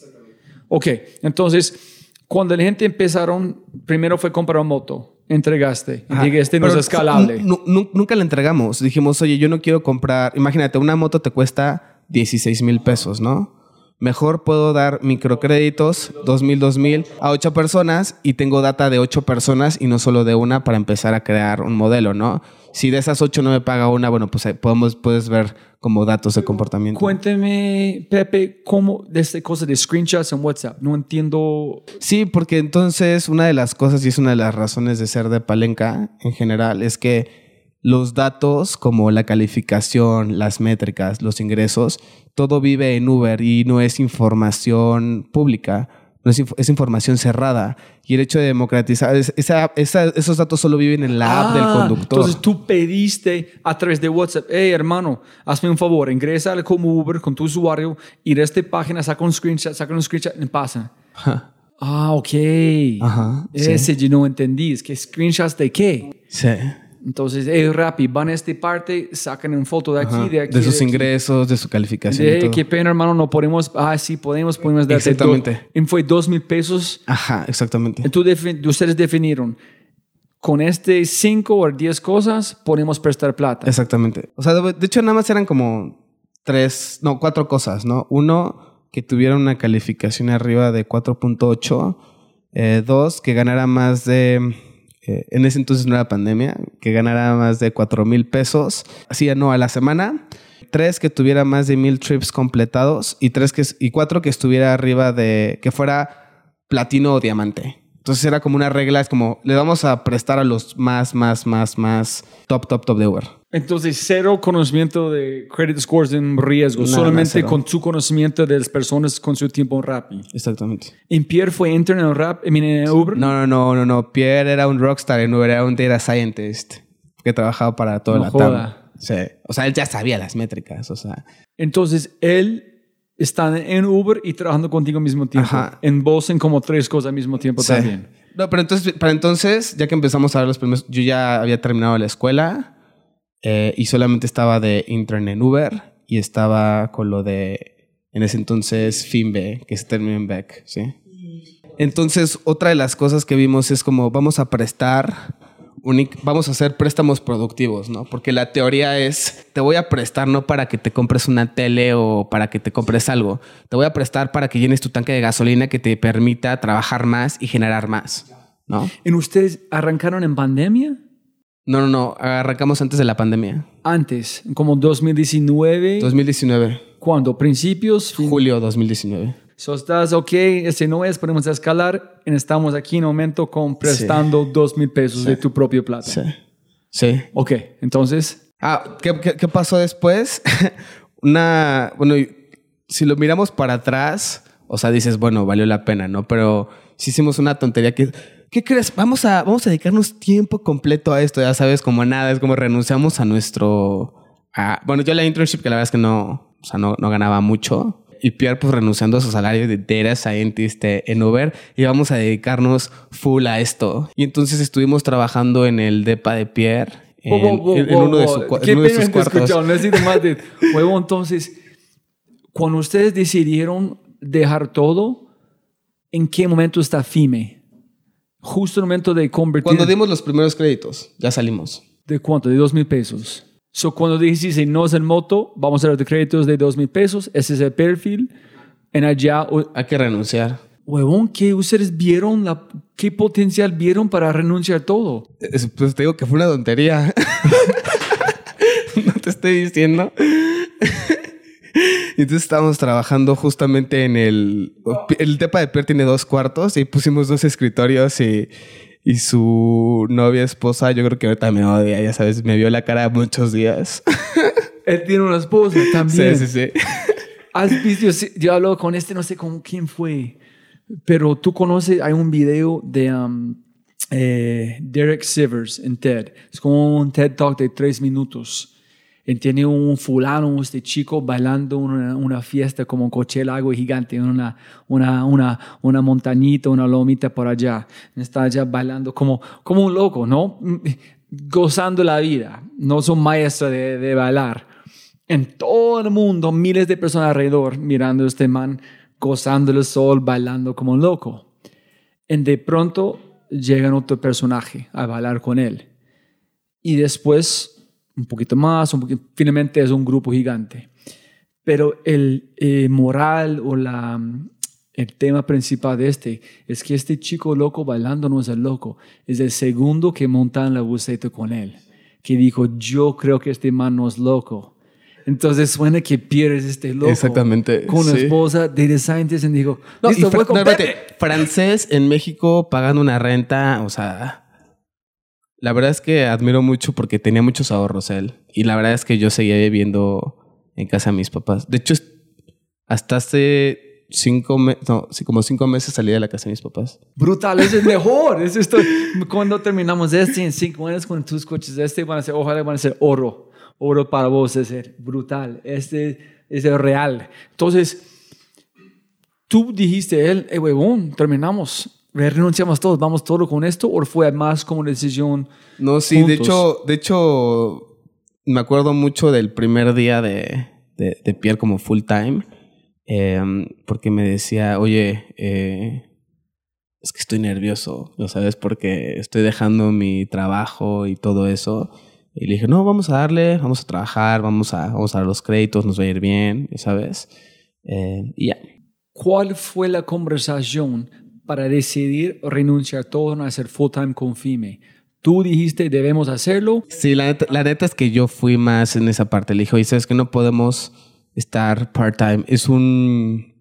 Ok, entonces, cuando la gente empezaron, primero fue comprar una moto, entregaste, y dije, este no es escalable. nu- nu- nunca le entregamos. Dijimos, oye, yo no quiero comprar. Imagínate, una moto te cuesta 16 mil pesos, ¿no? Mejor puedo dar microcréditos, 2 mil, 2 mil, a 8 personas y tengo data de 8 personas y no solo de una para empezar a crear un modelo, ¿no? Si de esas 8 no me paga una, bueno, pues ahí podemos, puedes ver como datos de comportamiento. Cuénteme, Pepe, cómo de esta cosa de screenshots en WhatsApp. No entiendo. Sí, porque entonces una de las cosas y es una de las razones de ser de Palenca en general es que los datos como la calificación, las métricas, los ingresos, todo vive en Uber y no es información pública, no es, inf- es información cerrada. Y el hecho de democratizar, es- esa- esa- esos datos solo viven en la app del Ah, conductor. Entonces tú pediste a través de WhatsApp, hey hermano, hazme un favor, ingresa al como Uber con tu usuario, ir a esta página, saca un screenshot, saca un screenshot y pasa. Ah, ok. Ajá, sí. Ese yo no entendí. Es que screenshots de qué. Sí. Entonces, hey, Rappi, van a esta parte, sacan una foto de aquí, Ajá. de aquí. de sus aquí. ingresos, de su calificación. y De, todo. qué pena, hermano, no podemos. Ah, sí, podemos, podemos darte. Exactamente. do- y fue dos mil pesos. Ajá, exactamente. Defi- ustedes definieron. Con este cinco o diez cosas podemos prestar plata. Exactamente. O sea, de, de hecho, nada más eran como tres, no, cuatro cosas, ¿no? Uno, que tuviera una calificación arriba de 4.8. Eh, dos, que ganara más de. En ese entonces no era pandemia, que ganara más de 4 mil pesos. Así, no, a la semana. Tres, que tuviera más de mil trips completados. Y tres, que, y cuatro, que estuviera arriba de. que fuera platino o diamante. Entonces era como una regla, es como le vamos a prestar a los más, más, más, más top, top, top de Uber. Entonces, cero conocimiento de credit scores en riesgo, Nada, solamente con su conocimiento de las personas con su tiempo en Rappi. Exactamente. ¿En Pierre fue intern en Rap, en Uber? No, no, no, no, no. Pierre era un rockstar en Uber, era un data scientist que trabajaba para toda No la joda. Sí. O sea, él ya sabía las métricas, o sea. Entonces, él está en Uber y trabajando contigo al mismo tiempo. Ajá. En Bosen como tres cosas al mismo tiempo sí. también. No, pero entonces, para entonces, ya que empezamos a ver los primeros, yo ya había terminado la escuela eh, y solamente estaba de intern en Uber y estaba con lo de, en ese entonces, FinBe, que se terminó en Beck, ¿sí? Entonces, otra de las cosas que vimos es como vamos a prestar, vamos a hacer préstamos productivos, ¿no? Porque la teoría es, te voy a prestar no para que te compres una tele o para que te compres algo, te voy a prestar para que llenes tu tanque de gasolina que te permita trabajar más y generar más, ¿no? ¿En ustedes arrancaron en pandemia? No, no, no, arrancamos antes de la pandemia, Antes, como 2019. 2019, ¿Cuándo? ¿Principios? Julio 2019. So estás, ok, ese no es, podemos escalar. Estamos aquí en un momento con prestando dos mil pesos de tu propia plata. Sí. Sí. Ok, entonces, Ah, ¿qué, qué, qué pasó después? Una, bueno, si lo miramos para atrás, o sea, dices, bueno, valió la pena, ¿no? Pero si hicimos una tontería que, ¿qué crees? Vamos a, vamos a dedicarnos tiempo completo a esto, ya sabes, como nada, es como renunciamos a nuestro, a- bueno, yo la internship que la verdad es que no, o sea, no, no ganaba mucho. Y Pierre, pues renunciando a su salario de data scientist eh, en Uber, y vamos a dedicarnos full a esto. Y entonces estuvimos trabajando en el depa de Pierre, en, en- uno de, su Qué en uno de sus cuartos. de huevo. Entonces, cuando ustedes decidieron dejar todo, ¿en qué momento está FIME? Justo el momento de convertir. Cuando dimos los primeros créditos, ya salimos. ¿De cuánto? De dos mil pesos. So, cuando dijiste, no es el moto, vamos a dar de créditos de dos mil pesos, ese es el perfil. En allá, Hay que renunciar. huevón, ¿qué ustedes vieron? La, ¿Qué potencial vieron para renunciar todo? Es- Pues te digo que fue una tontería. no te estoy diciendo. Entonces estábamos trabajando justamente en el... El Tepa de Pierre tiene dos cuartos y pusimos dos escritorios y, y su novia, esposa, yo creo que ahorita me odia, ya sabes, me vio la cara muchos días. Él tiene una esposa sí, también. sí, sí. ¿Has visto? Yo hablo con este, no sé con quién fue, pero tú conoces, hay un video de um, eh, Derek Sivers en TED. Es como un TED Talk de tres minutos. Tiene un fulano, este chico, bailando una, una fiesta como un Coachella, algo gigante, una, una, una, una montañita, una lomita por allá. Está allá bailando como, como un loco, ¿no? Gozando la vida. No son maestros de, de bailar en todo el mundo, miles de personas alrededor mirando a este man, gozando el sol, bailando como un loco. Y de pronto llega otro personaje a bailar con él. Y después, un poquito más, un poquito, finalmente es un grupo gigante. Pero el eh, moral o la, el tema principal de este es que este chico loco bailando no es el loco, es el segundo que monta en la buseta con él, que dijo, yo creo que este man no es loco. Entonces suena que pierdes este loco. Exactamente, Con sí. esposa, data scientist, y dijo, No, y voy Pepe". francés en México pagando una renta, o sea, La verdad es que admiro mucho porque tenía muchos ahorros él. Y la verdad es que yo seguía viviendo en casa de mis papás. De hecho, hasta hace cinco meses, no, sí, como cinco meses salí de la casa de mis papás. Brutal, ese es mejor. Es esto. Cuando terminamos este, en cinco años, con tus coches este van a ser, ojalá van a ser oro. Oro para vos, es brutal. Este es el real. Entonces, tú dijiste, él, eh, huevón, terminamos. Renunciamos todos, vamos todo con esto, o fue más como una decisión. No, sí, de hecho, de hecho, me acuerdo mucho del primer día de, de, de Pierre como full time. eh, porque me decía, oye, eh, es que estoy nervioso, ¿lo sabes? Porque estoy dejando mi trabajo y todo eso. Y le dije, no, vamos a darle, vamos a trabajar, vamos a, vamos a dar los créditos, nos va a ir bien, ¿sabes? Eh, y ya. ¿Cuál fue la conversación para decidir renunciar todo a hacer full time con FIME? Tú dijiste, debemos hacerlo. Sí, la neta, la neta es que yo fui más en esa parte. Le dije, oye, ¿sabes que no podemos estar part-time? Es un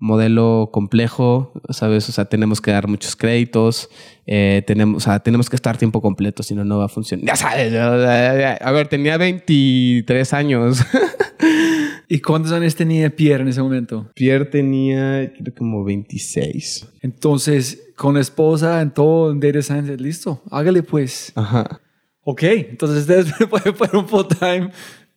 modelo complejo, ¿sabes? O sea, tenemos que dar muchos créditos, eh, tenemos, o sea, tenemos que estar tiempo completo, si no, no va a funcionar. Ya sabes, a ver, tenía 23 años. ¿Y cuántos años tenía Pierre en ese momento? Pierre tenía, creo, como 26. Entonces, con la esposa, en todo, en Data Science, listo, hágale pues. Ajá. Ok, entonces ustedes pueden poner un full time,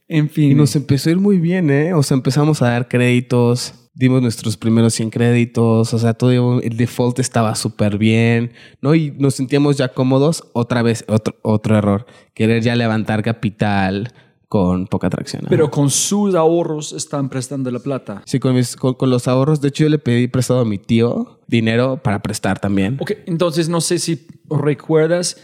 en fin. Y nos empezó a ir muy bien, ¿eh? O sea, empezamos a dar créditos, dimos nuestros primeros 100 créditos, o sea, todo el default estaba súper bien, ¿no? Y nos sentíamos ya cómodos. Otra vez, otro, otro error, querer ya levantar capital con poca atracción. Pero con sus ahorros están prestando la plata. Sí, con, mis- con, con los ahorros. De hecho, yo le pedí prestado a mi tío dinero para prestar también. Ok, entonces no sé si recuerdas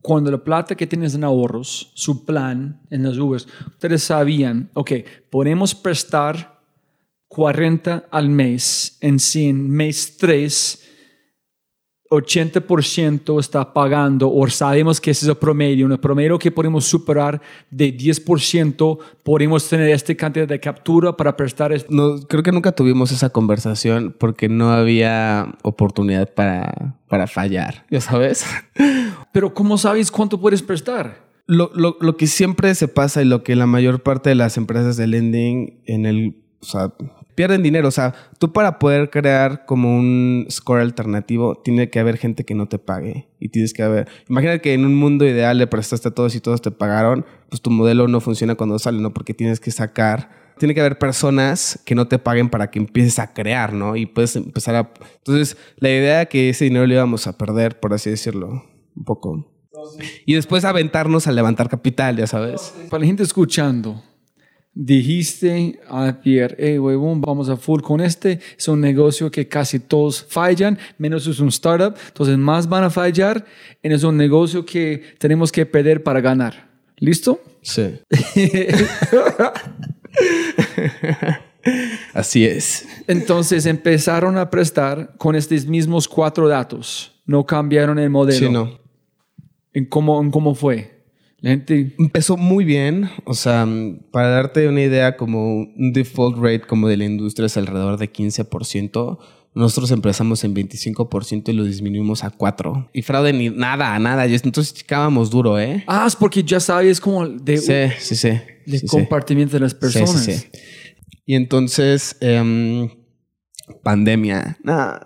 cuando la plata que tienes en ahorros, su plan en las Ubers, ustedes sabían, ok, podemos prestar 40 al mes, en 100, mes 3, 80% está pagando, o sabemos que ese es el promedio, un promedio que podemos superar de 10%, podemos tener esta cantidad de captura para prestar este No, creo que nunca tuvimos esa conversación porque no había oportunidad para, para fallar, ¿ya sabes? Pero ¿cómo sabes cuánto puedes prestar? Lo, lo, lo que siempre se pasa y lo que la mayor parte de las empresas de lending en el, o sea, pierden dinero. O sea, tú para poder crear como un score alternativo, tiene que haber gente que no te pague. Y tienes que haber. Imagina que en un mundo ideal le prestaste a todos y todos te pagaron, pues tu modelo no funciona cuando sale, ¿no? Porque tienes que sacar. Tiene que haber personas que no te paguen para que empieces a crear, ¿no? Y puedes empezar a. Entonces, la idea era que ese dinero lo íbamos a perder, por así decirlo, un poco. Y después aventarnos a levantar capital, ya sabes. Para la gente escuchando, dijiste a Pierre, hey, huevón, vamos a full con este. Es un negocio que casi todos fallan, menos es un startup. Entonces, más van a fallar. En es un negocio que tenemos que perder para ganar. ¿Listo? Sí. Así es. Entonces empezaron a prestar con estos mismos cuatro datos. No cambiaron el modelo. Sí, no. ¿En cómo, en cómo fue? La gente... Empezó muy bien. O sea, mm, para darte una idea, como un default rate como de la industria es alrededor de 15%. Nosotros empezamos en 25% y lo disminuimos a 4%. Y fraude ni nada, nada. Entonces chicábamos duro, ¿eh? Ah, es porque ya sabes como de, Sí, sí, sí. de Sí, sí. compartimiento de las Sí, personas. sí, sí. Y entonces, em, pandemia. Nah.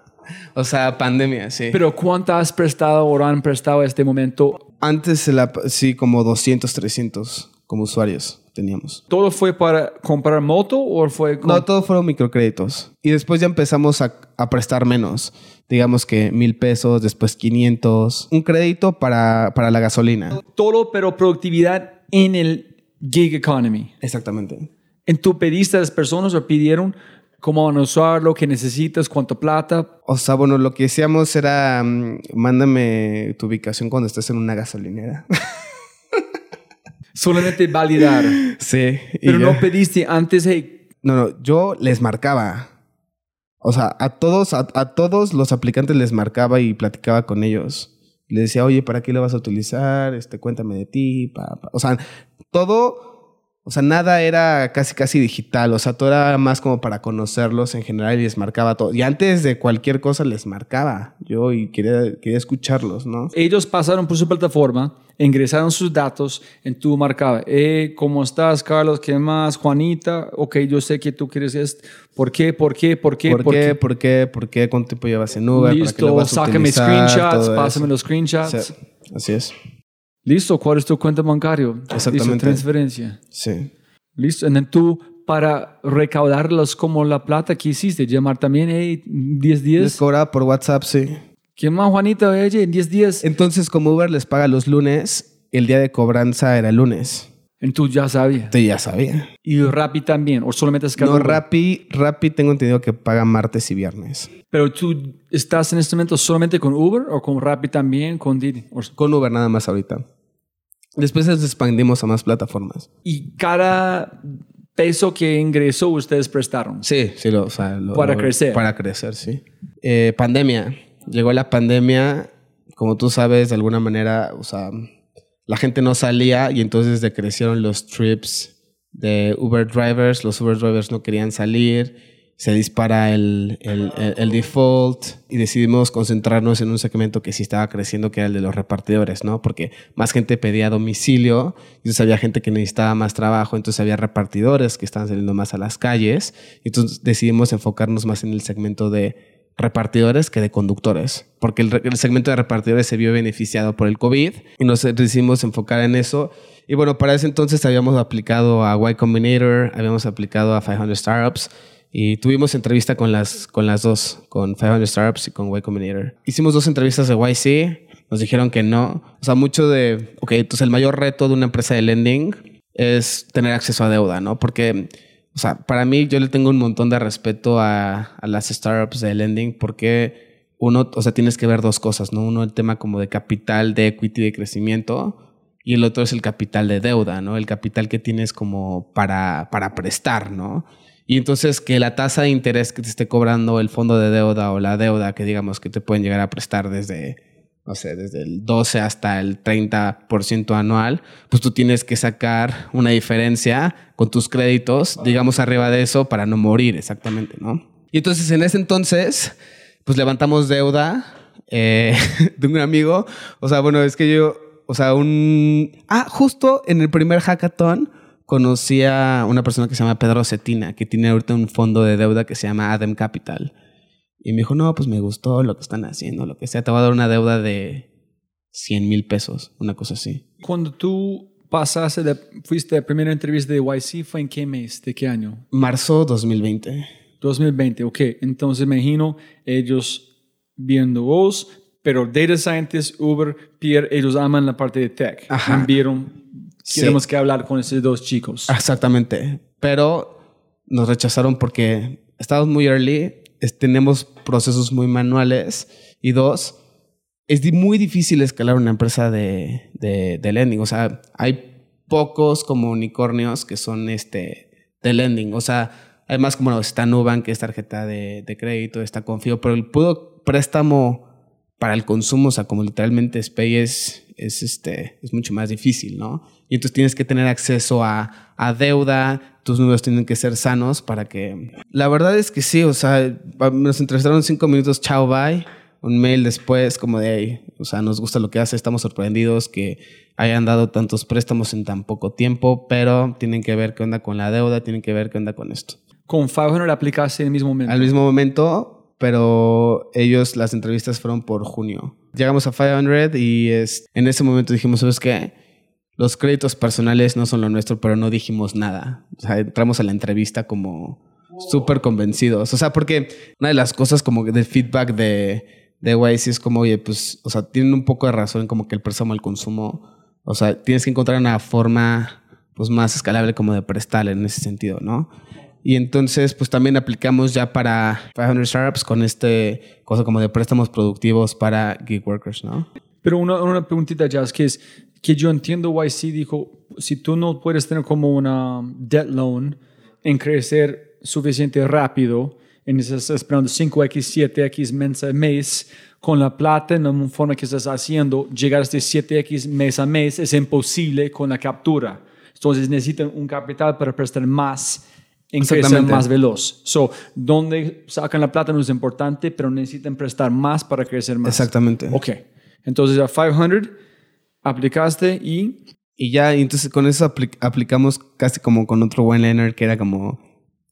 O sea, pandemia, sí. Pero ¿cuánto has prestado o han prestado a este momento? Antes, la, sí, como 200, 300 como usuarios teníamos. ¿Todo fue para comprar moto o fue con- No, todo fueron microcréditos. Y después ya empezamos a, a prestar menos. Digamos que mil pesos, después 500. Un crédito para, para la gasolina. todo, pero productividad en el gig economy? Exactamente. ¿En tu pediste a las personas o pidieron cómo van a usarlo, qué necesitas, cuánto plata? O sea, bueno, lo que decíamos era, mm, mándame tu ubicación cuando estés en una gasolinera. Solamente validar. sí. Pero no ya. pediste antes, hey, No, no, yo les marcaba. O sea, a todos, a, a todos los aplicantes les marcaba y platicaba con ellos. Les decía, oye, ¿para qué lo vas a utilizar? Este, cuéntame de ti. pa, pa". O sea, todo. O sea, nada era casi casi digital, o sea, todo era más como para conocerlos en general y les marcaba todo. Y antes de cualquier cosa les marcaba yo y quería, quería escucharlos, ¿no? Ellos pasaron por su plataforma, ingresaron sus datos, en tu marcaba, eh, ¿cómo estás, Carlos? ¿Qué más? Juanita, ok, yo sé que tú quieres esto. ¿Por qué? ¿Por qué? ¿Por qué? ¿Por, qué? ¿Por qué? ¿Por qué? ¿Cuánto tiempo llevas en Uber? ¿Para qué lo Listo, vas a sácame utilizar? screenshots, pásame eso. los screenshots. Sí, así es. Listo, ¿cuál es tu cuenta bancario? Listo, Exactamente. transferencia. Sí. Listo, y tú para recaudarlos como la plata que hiciste, llamar también, hey, 10 Les días. por WhatsApp, sí. ¿Quién más, Juanita? Oye, en 10 días. Entonces, como Uber les paga los lunes, el día de cobranza era el lunes. Entonces ya sabía. Entonces ya sabía. Y Rappi también, o solamente es No? Rappi, Rappi tengo entendido que paga martes y viernes. Pero tú estás en este momento solamente con Uber o con Rappi también, con Didi. O- Con Uber nada más ahorita. Después les expandimos a más plataformas. Y cada peso que ingresó ustedes prestaron. Sí, sí, lo, o sea, lo- Para lo- crecer. Para crecer, sí. Eh, pandemia. Llegó la pandemia, como tú sabes, de alguna manera, o sea, la gente no salía y entonces decrecieron los trips de Uber drivers. Los Uber drivers no querían salir. Se dispara el, el- el- default y decidimos concentrarnos en un segmento que sí estaba creciendo, que era el de los repartidores, ¿no? Porque más gente pedía domicilio, entonces había gente que necesitaba más trabajo, entonces había repartidores que estaban saliendo más a las calles. Entonces decidimos enfocarnos más en el segmento de repartidores que de conductores, porque el, el segmento de repartidores se vio beneficiado por el COVID y nos decidimos enfocar en eso. Y bueno, para ese entonces habíamos aplicado a Y Combinator, habíamos aplicado a 500 Startups y tuvimos entrevista con las, con las dos, con 500 Startups y con Y Combinator. Hicimos dos entrevistas de YC, nos dijeron que no. O sea, mucho de, ok, entonces el mayor reto de una empresa de lending es tener acceso a deuda, ¿no? Porque, o sea, para mí yo le tengo un montón de respeto a, a las startups de lending porque uno, o sea, tienes que ver dos cosas, ¿no? Uno el tema como de capital, de equity, de crecimiento y el otro es el capital de deuda, ¿no? El capital que tienes como para, para prestar, ¿no? Y entonces que la tasa de interés que te esté cobrando el fondo de deuda o la deuda que digamos que te pueden llegar a prestar desde, no sé, desde el 12 hasta el 30% anual, pues tú tienes que sacar una diferencia con tus créditos, digamos arriba de eso, para no morir exactamente, ¿no? Y entonces en ese entonces, pues levantamos deuda eh, de un amigo. O sea, bueno, es que yo, o sea, un... Ah, justo en el primer hackathon conocí a una persona que se llama Pedro Cetina, que tiene ahorita un fondo de deuda que se llama Adam Capital. Y me dijo, no, pues me gustó lo que están haciendo, lo que sea, te voy a dar una deuda de 100 mil pesos, una cosa así. Cuando tú pasaste, de, fuiste a la primera entrevista de YC, ¿fue en qué mes? ¿De qué año? Marzo 2020. 2020, ok. Entonces me imagino ellos viendo vos, pero Data Scientist, Uber, Pierre, ellos aman la parte de tech. Ajá. Vieron, Sí. queremos que hablar con esos dos chicos. Exactamente. Pero nos rechazaron porque estamos muy early, tenemos procesos muy manuales y dos, es muy difícil escalar una empresa de, de, lending. O sea, hay pocos como unicornios que son este, de lending. O sea, además como está Nubank, que es tarjeta de, de crédito, está Confío, pero el puro préstamo para el consumo, o sea, como literalmente Spay es, es, este, es mucho más difícil, ¿no? Y entonces tienes que tener acceso a, a deuda, tus números tienen que ser sanos para que... La verdad es que sí, o sea, nos entrevistaron cinco minutos, chao, bye, un mail después como de, "Hey, o sea, nos gusta lo que hace, estamos sorprendidos que hayan dado tantos préstamos en tan poco tiempo, pero tienen que ver qué onda con la deuda, tienen que ver qué onda con esto. Con 500 aplicaste en el mismo momento. Al mismo momento, pero ellos, las entrevistas fueron por junio. Llegamos a 500 y es, en ese momento dijimos, ¿sabes qué? Los créditos personales no son lo nuestro, pero no dijimos nada. O sea, entramos a la entrevista como súper convencidos. O sea, porque una de las cosas como del feedback de, de es como, oye, pues, o sea, tienen un poco de razón como que el préstamo al consumo, o sea, tienes que encontrar una forma pues más escalable como de prestarle en ese sentido, ¿no? Y entonces, pues también aplicamos ya para 500 Startups con este cosa como de préstamos productivos para gig workers, ¿no? Pero una, una preguntita, Jazz, que es que yo entiendo YC dijo, si tú no puedes tener como una debt loan en crecer suficiente rápido, en estás esperando 5x, 7x mes a mes, con la plata en la forma que estás haciendo, llegar a este 7x mes a mes es imposible con la captura. Entonces necesitan un capital para prestar más en crecer más veloz. So, donde sacan la plata no es importante, pero necesitan prestar más para crecer más. Exactamente. Ok. Entonces a 500 aplicaste y Y ya, entonces con eso apli- aplicamos casi como con otro one liner que era como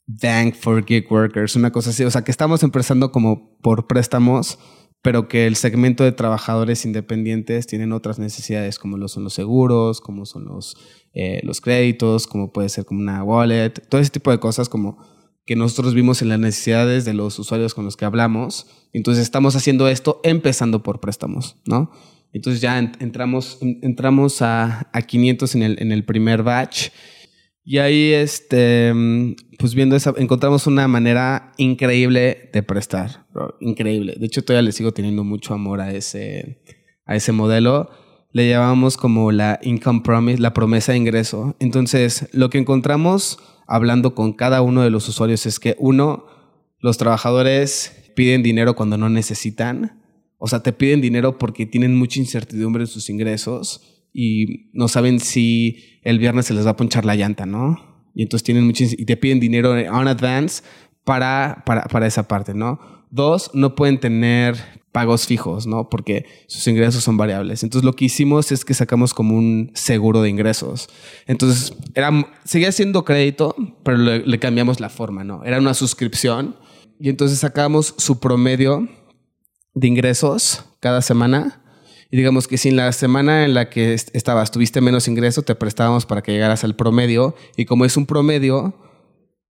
Bank for Gig Workers, una cosa así. O sea, que estamos empezando como por préstamos, pero que el segmento de trabajadores independientes tienen otras necesidades, como lo son los seguros, como son los, eh, los créditos, como puede ser como una wallet, todo ese tipo de cosas como que nosotros vimos en las necesidades de los usuarios con los que hablamos. Entonces estamos haciendo esto empezando por préstamos, ¿no? Entonces ya en- entramos, en- entramos a, a 500 en el, en el primer batch. Y ahí, este, mm, pues viendo esa, encontramos una manera increíble de prestar. bro, Increíble. De hecho, todavía le sigo teniendo mucho amor a ese, a ese modelo. Le llamamos como la income promise, la promesa de ingreso. Entonces, lo que encontramos hablando con cada uno de los usuarios es que uno, los trabajadores piden dinero cuando no necesitan. O sea, te piden dinero porque tienen mucha incertidumbre en sus ingresos y no saben si el viernes se les va a ponchar la llanta, ¿no? Y entonces tienen mucha y te piden dinero on advance para, para, para esa parte, ¿no? Dos, no pueden tener pagos fijos, ¿no? Porque sus ingresos son variables. Entonces lo que hicimos es que sacamos como un seguro de ingresos. Entonces era, seguía siendo crédito, pero le, le cambiamos la forma, ¿no? Era una suscripción y entonces sacamos su promedio de ingresos cada semana. Y digamos que si en la semana en la que est- estabas tuviste menos ingreso, te prestábamos para que llegaras al promedio. Y como es un promedio,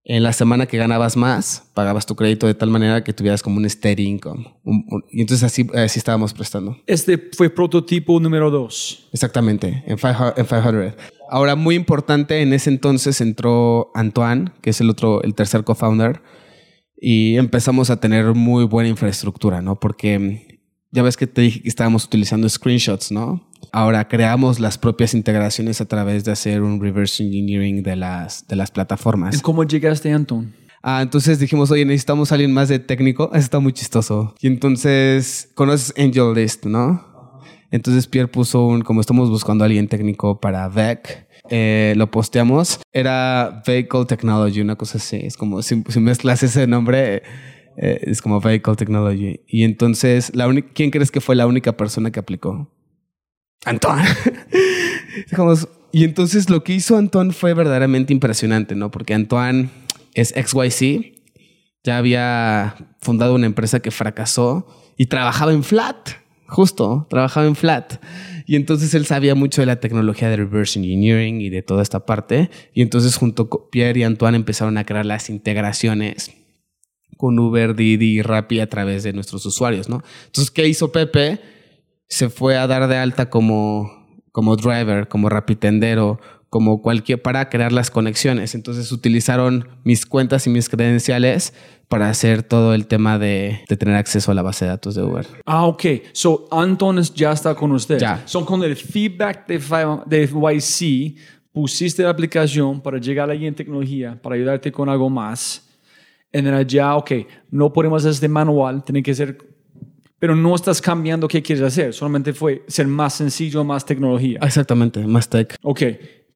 en la semana que ganabas más, pagabas tu crédito de tal manera que tuvieras como un steady income. Un- un- y entonces así, así estábamos prestando. este fue prototipo número 2. Exactamente, en 500. en 500. Ahora, muy importante, en ese entonces entró Antoine, que es el otro, el tercer co-founder, y empezamos a tener muy buena infraestructura, ¿no? Porque mm, ya ves que te dije que estábamos utilizando screenshots, ¿no? Ahora creamos las propias integraciones a través de hacer un reverse engineering de las, de las plataformas. ¿Cómo llegaste, Anton? Ah, entonces dijimos, oye, necesitamos a alguien más de técnico. Está muy chistoso. Y entonces, conoces Angel List, ¿no? Entonces Pierre puso un, como estamos buscando a alguien técnico para VEC, eh, lo posteamos. Era Vehicle Technology, una cosa así. Es como si, mezclas ese nombre, eh, es como Vehicle Technology. Y entonces, la ¿quién crees que fue la única persona que aplicó? Antoine. Dijimos, y entonces lo que hizo Antoine fue verdaderamente impresionante, ¿no? Porque Antoine es XYZ, ya había fundado una empresa que fracasó y trabajaba en Flat, justo, trabajaba en Flat. Y entonces él sabía mucho de la tecnología de reverse engineering y de toda esta parte. Y entonces junto con Pierre y Antoine empezaron a crear las integraciones con Uber, Didi y Rappi a través de nuestros usuarios, ¿no? Entonces, ¿qué hizo Pepe? Se fue a dar de alta como, como driver, como rapitendero, como cualquier, para crear las conexiones. Entonces utilizaron mis cuentas y mis credenciales para hacer todo el tema de, de tener acceso a la base de datos de Uber. Ah, ok. So, Anton es- ya está con usted. Ya. So, con el feedback de, de YC, pusiste la aplicación para llegar allí en tecnología, para ayudarte con algo más. En ya, ok, no podemos hacer este manual, tiene que ser... Pero no estás cambiando qué quieres hacer, solamente fue ser más sencillo, más tecnología. Exactamente, más tech. Ok,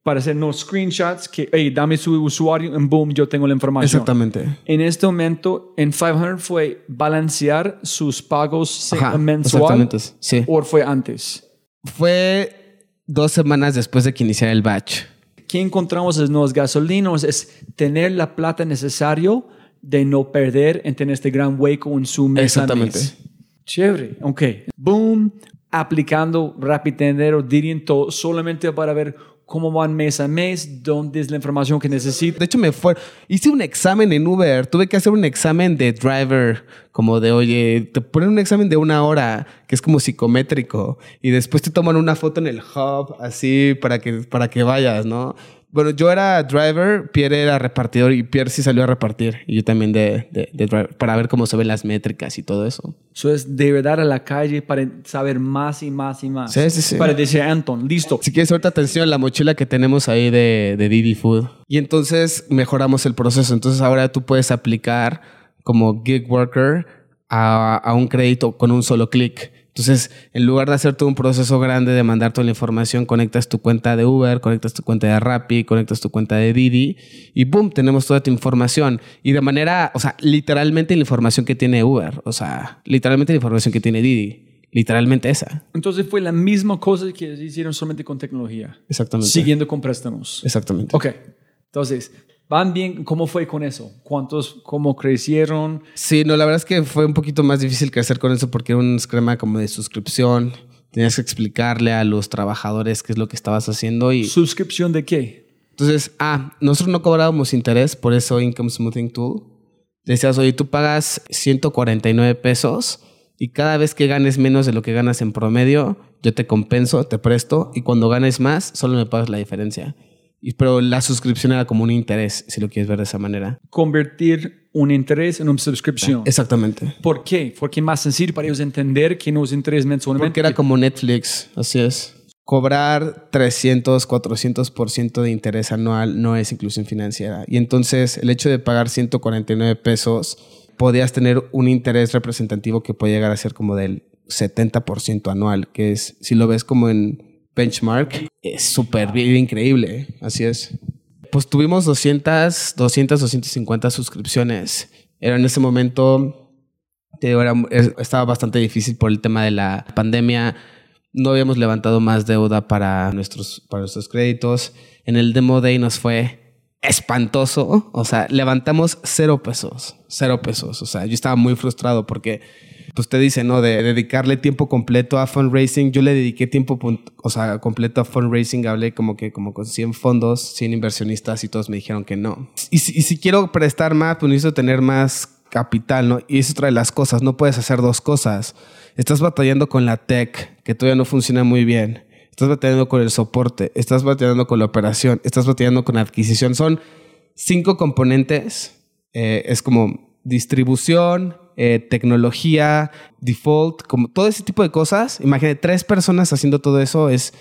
para hacer no screenshots, que, hey, dame su usuario, en boom, yo tengo la información. Exactamente. En este momento, en 500 fue balancear sus pagos Ajá, mensual exactamente, sí. o fue antes. Fue dos semanas después de que iniciara el batch. ¿Qué encontramos en los gasolinos? Es tener la plata necesario de no perder en tener este gran hueco en su mes Exactamente. mes. Chévere, ok. Boom, aplicando Rapid o dirían todo solamente para ver cómo van mes a mes, dónde es la información que necesito. De hecho, me fue. Hice un examen en Uber. Tuve que hacer un examen de driver, como de, oye, te ponen un examen de una hora, que es como psicométrico, y después te toman una foto en el hub, así, para que, para que vayas, ¿no? Bueno, yo era driver, Pierre era repartidor, y Pierre sí salió a repartir, y yo también de, de, de driver, para ver cómo se ven las métricas y todo eso. Eso es de verdad a la calle para saber más y más y más. Sí, sí, sí. Para decir, Anton, listo. Si quieres, ahorita atención la mochila que tenemos ahí de, de Didi Food. Y entonces mejoramos el proceso. Entonces ahora tú puedes aplicar como gig worker a, a un crédito con un solo clic. Entonces, en lugar de hacer todo un proceso grande de mandar toda la información, conectas tu cuenta de Uber, conectas tu cuenta de Rappi, conectas tu cuenta de Didi y boom, tenemos toda tu información. Y de manera, o sea, literalmente la información que tiene Uber, o sea, literalmente la información que tiene Didi. Literalmente esa. Entonces fue la misma cosa que hicieron solamente con tecnología. Exactamente. Siguiendo con préstamos. Exactamente. Ok. Entonces, ¿van bien? ¿Cómo fue con eso? ¿Cuántos, cómo crecieron? Sí, no, la verdad es que fue un poquito más difícil crecer con eso porque era un esquema como de suscripción. Tenías que explicarle a los trabajadores qué es lo que estabas haciendo y... ¿Suscripción de qué? Entonces, ah, nosotros no cobrábamos interés, por eso Income Smoothing Tool. Decías, oye, tú pagas 149 pesos y cada vez que ganes menos de lo que ganas en promedio, yo te compenso, te presto y cuando ganes más, solo me pagas la diferencia. Pero la suscripción era como un interés, si lo quieres ver de esa manera. Convertir un interés en una suscripción. Exactamente. ¿Por qué? Porque es más sencillo para ellos entender que no es interés mensualmente. Porque era como Netflix, así es. Cobrar 300, 400% de interés anual no es inclusión financiera. Y entonces el hecho de pagar 149 pesos podías tener un interés representativo que puede llegar a ser como del 70% anual, que es, si lo ves como en benchmark, es súper increíble. Así es. Pues tuvimos 200, 200, 250 suscripciones. Era en ese momento, estaba bastante difícil por el tema de la pandemia. No habíamos levantado más deuda para nuestros, para nuestros créditos. En el Demo Day nos fue espantoso. O sea, levantamos cero pesos, cero pesos. O sea, yo estaba muy frustrado porque pues te dice, ¿no? De dedicarle tiempo completo a fundraising. Yo le dediqué tiempo, o sea, completo a fundraising. Hablé como que como con 100 fondos, 100 inversionistas y todos me dijeron que no. Y si, quiero prestar más, pues necesito tener más capital, ¿no? Y eso trae las cosas. No puedes hacer dos cosas. Estás batallando con la tech, que todavía no funciona muy bien estás batallando con el soporte, estás batallando con la operación, estás batallando con la adquisición. Son cinco componentes. Eh, es como distribución, eh, tecnología, default, como todo ese tipo de cosas. Imagínate, tres personas haciendo todo eso es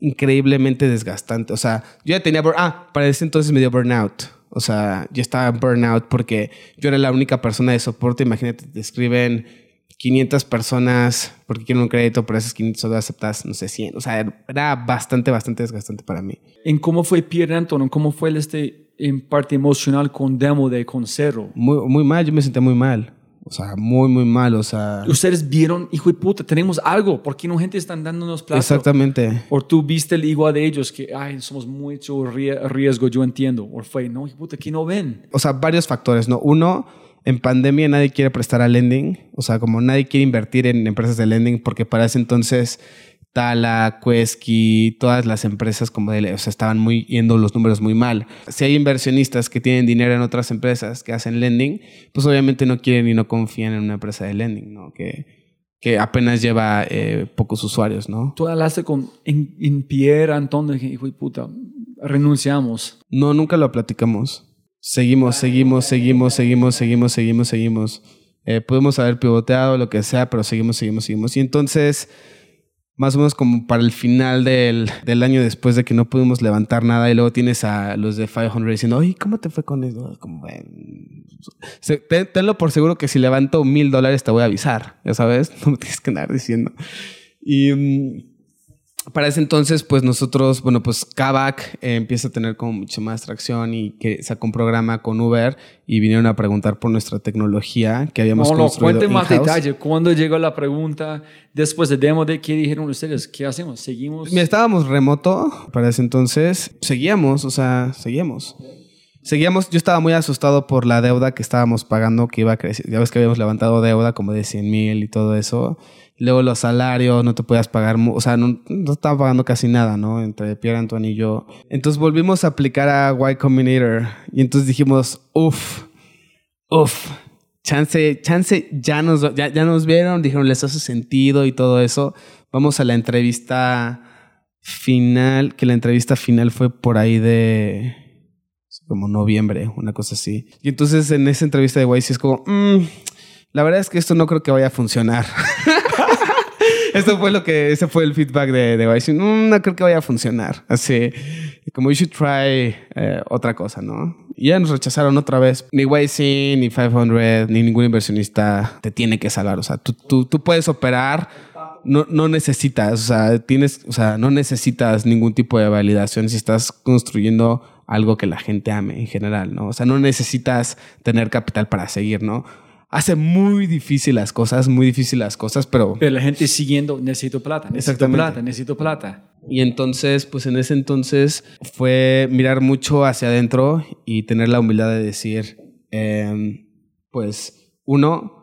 increíblemente desgastante. O sea, yo ya tenía... Ah, para ese entonces me dio burnout. O sea, yo estaba en burnout porque yo era la única persona de soporte. Imagínate, te escriben 500 personas porque quieren un crédito, pero esas 500 solo aceptas, no sé, 100. O sea, era bastante, bastante desgastante para mí. ¿En cómo fue Pierre Anton? ¿Cómo fue el este en parte emocional con Demo de con Cero? Muy, muy mal, yo me sentí muy mal. O sea, muy, muy mal, o sea... Ustedes vieron, hijo de puta, tenemos algo, ¿por qué no gente están dándonos plata? Exactamente. O tú viste el igual de ellos, que, ay, somos mucho riesgo, yo entiendo. O fue, no, hijo de puta, aquí no ven. O sea, varios factores, ¿no? Uno en pandemia nadie quiere prestar a lending, o sea, como nadie quiere invertir en empresas de lending porque para ese entonces Tala, Quesky, todas las empresas como de, o sea, estaban muy yendo los números muy mal. Si hay inversionistas que tienen dinero en otras empresas que hacen lending, pues obviamente no quieren y no confían en una empresa de lending, ¿no? Que, que apenas lleva eh, pocos usuarios, ¿no? Tú hablaste con en, Pierre Antón, hijo de puta, renunciamos. No, nunca lo platicamos. Seguimos, seguimos, seguimos, seguimos, seguimos, seguimos, seguimos. Eh, podemos haber pivoteado, lo que sea, pero seguimos, seguimos, seguimos. Y entonces, más o menos como para el final del, del año después de que no pudimos levantar nada y luego tienes a los de 500 diciendo, oye, ¿cómo te fue con eso? Como, tenlo por seguro que si levanto mil dólares te voy a avisar, ya sabes, no me tienes que andar diciendo. Y... Para ese entonces, pues nosotros, bueno, pues Kavak eh, empieza a tener como mucho más tracción y que sacó un programa con Uber y vinieron a preguntar por nuestra tecnología que habíamos no, construido. No, más detalle. ¿Cuándo llegó la pregunta después de demo de qué dijeron ustedes? ¿Qué hacemos? ¿Seguimos? Estábamos remoto para ese entonces. Seguíamos, o sea, seguíamos. Seguíamos, yo estaba muy asustado por la deuda que estábamos pagando, que iba a crecer. Ya ves que habíamos levantado deuda como de 100 mil y todo eso. Luego los salarios, no te podías pagar, o sea, no, no estaba pagando casi nada, ¿no? Entre Pierre Antoine y yo. Entonces volvimos a aplicar a Y Combinator y entonces dijimos, uff, uff, chance, chance, ya nos, ya, ya nos vieron, dijeron, les hace sentido y todo eso. Vamos a la entrevista final, que la entrevista final fue por ahí de como noviembre, una cosa así. Y entonces en esa entrevista de YC es como, mmm, la verdad es que esto no creo que vaya a funcionar. Esto fue lo que, ese fue el feedback de, de mm, no creo que vaya a funcionar. Así, como you should try eh, otra cosa, ¿no? Y ya nos rechazaron otra vez. Ni YC, ni 500, ni ningún inversionista te tiene que salvar. O sea, tú, tú, tú puedes operar no, no necesitas, o sea, tienes, o sea, no necesitas ningún tipo de validación si estás construyendo algo que la gente ame en general, ¿no? O sea, no necesitas tener capital para seguir, ¿no? Hace muy difícil las cosas, muy difícil las cosas, pero... Pero la gente siguiendo, necesito plata, necesito Exactamente. plata, necesito plata. Y entonces, pues en ese entonces fue mirar mucho hacia adentro y tener la humildad de decir, em, pues, uno,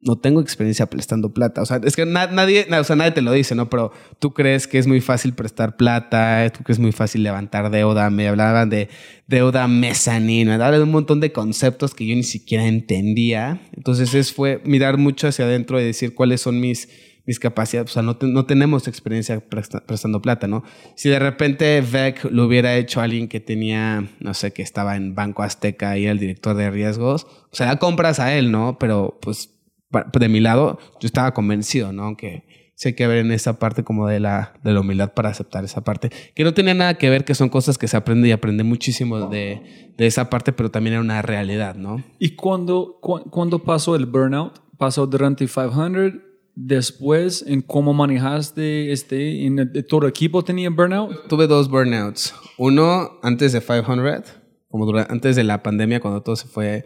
no tengo experiencia prestando plata. O sea, es que na- nadie, na- o sea, nadie te lo dice, ¿no? Pero tú crees que es muy fácil prestar plata, tú crees que es muy fácil levantar deuda. Me hablaban de deuda mezanina, de un montón de conceptos que yo ni siquiera entendía. Entonces, es, fue mirar mucho hacia adentro y decir cuáles son mis mis capacidades, o sea, no, no tenemos experiencia presta- prestando plata, ¿no? Si de repente VEC lo hubiera hecho alguien que tenía, no sé, que estaba en Banco Azteca y era el director de riesgos, o sea, compras a él, ¿no? Pero pues de mi lado, yo estaba convencido, ¿no? Que sí hay que ver en esa parte como de la, de la humildad para aceptar esa parte, que no tenía nada que ver, que son cosas que se aprende y aprende muchísimo de, de esa parte, pero también era una realidad, ¿no? ¿Y cuando, cu- cuando pasó el burnout? ¿Pasó durante 500? Después, ¿en cómo manejaste este? ¿En el- todo equipo tenía burnout? Tuve dos burnouts. Uno antes de 500, como dura- antes de la pandemia, cuando todo se fue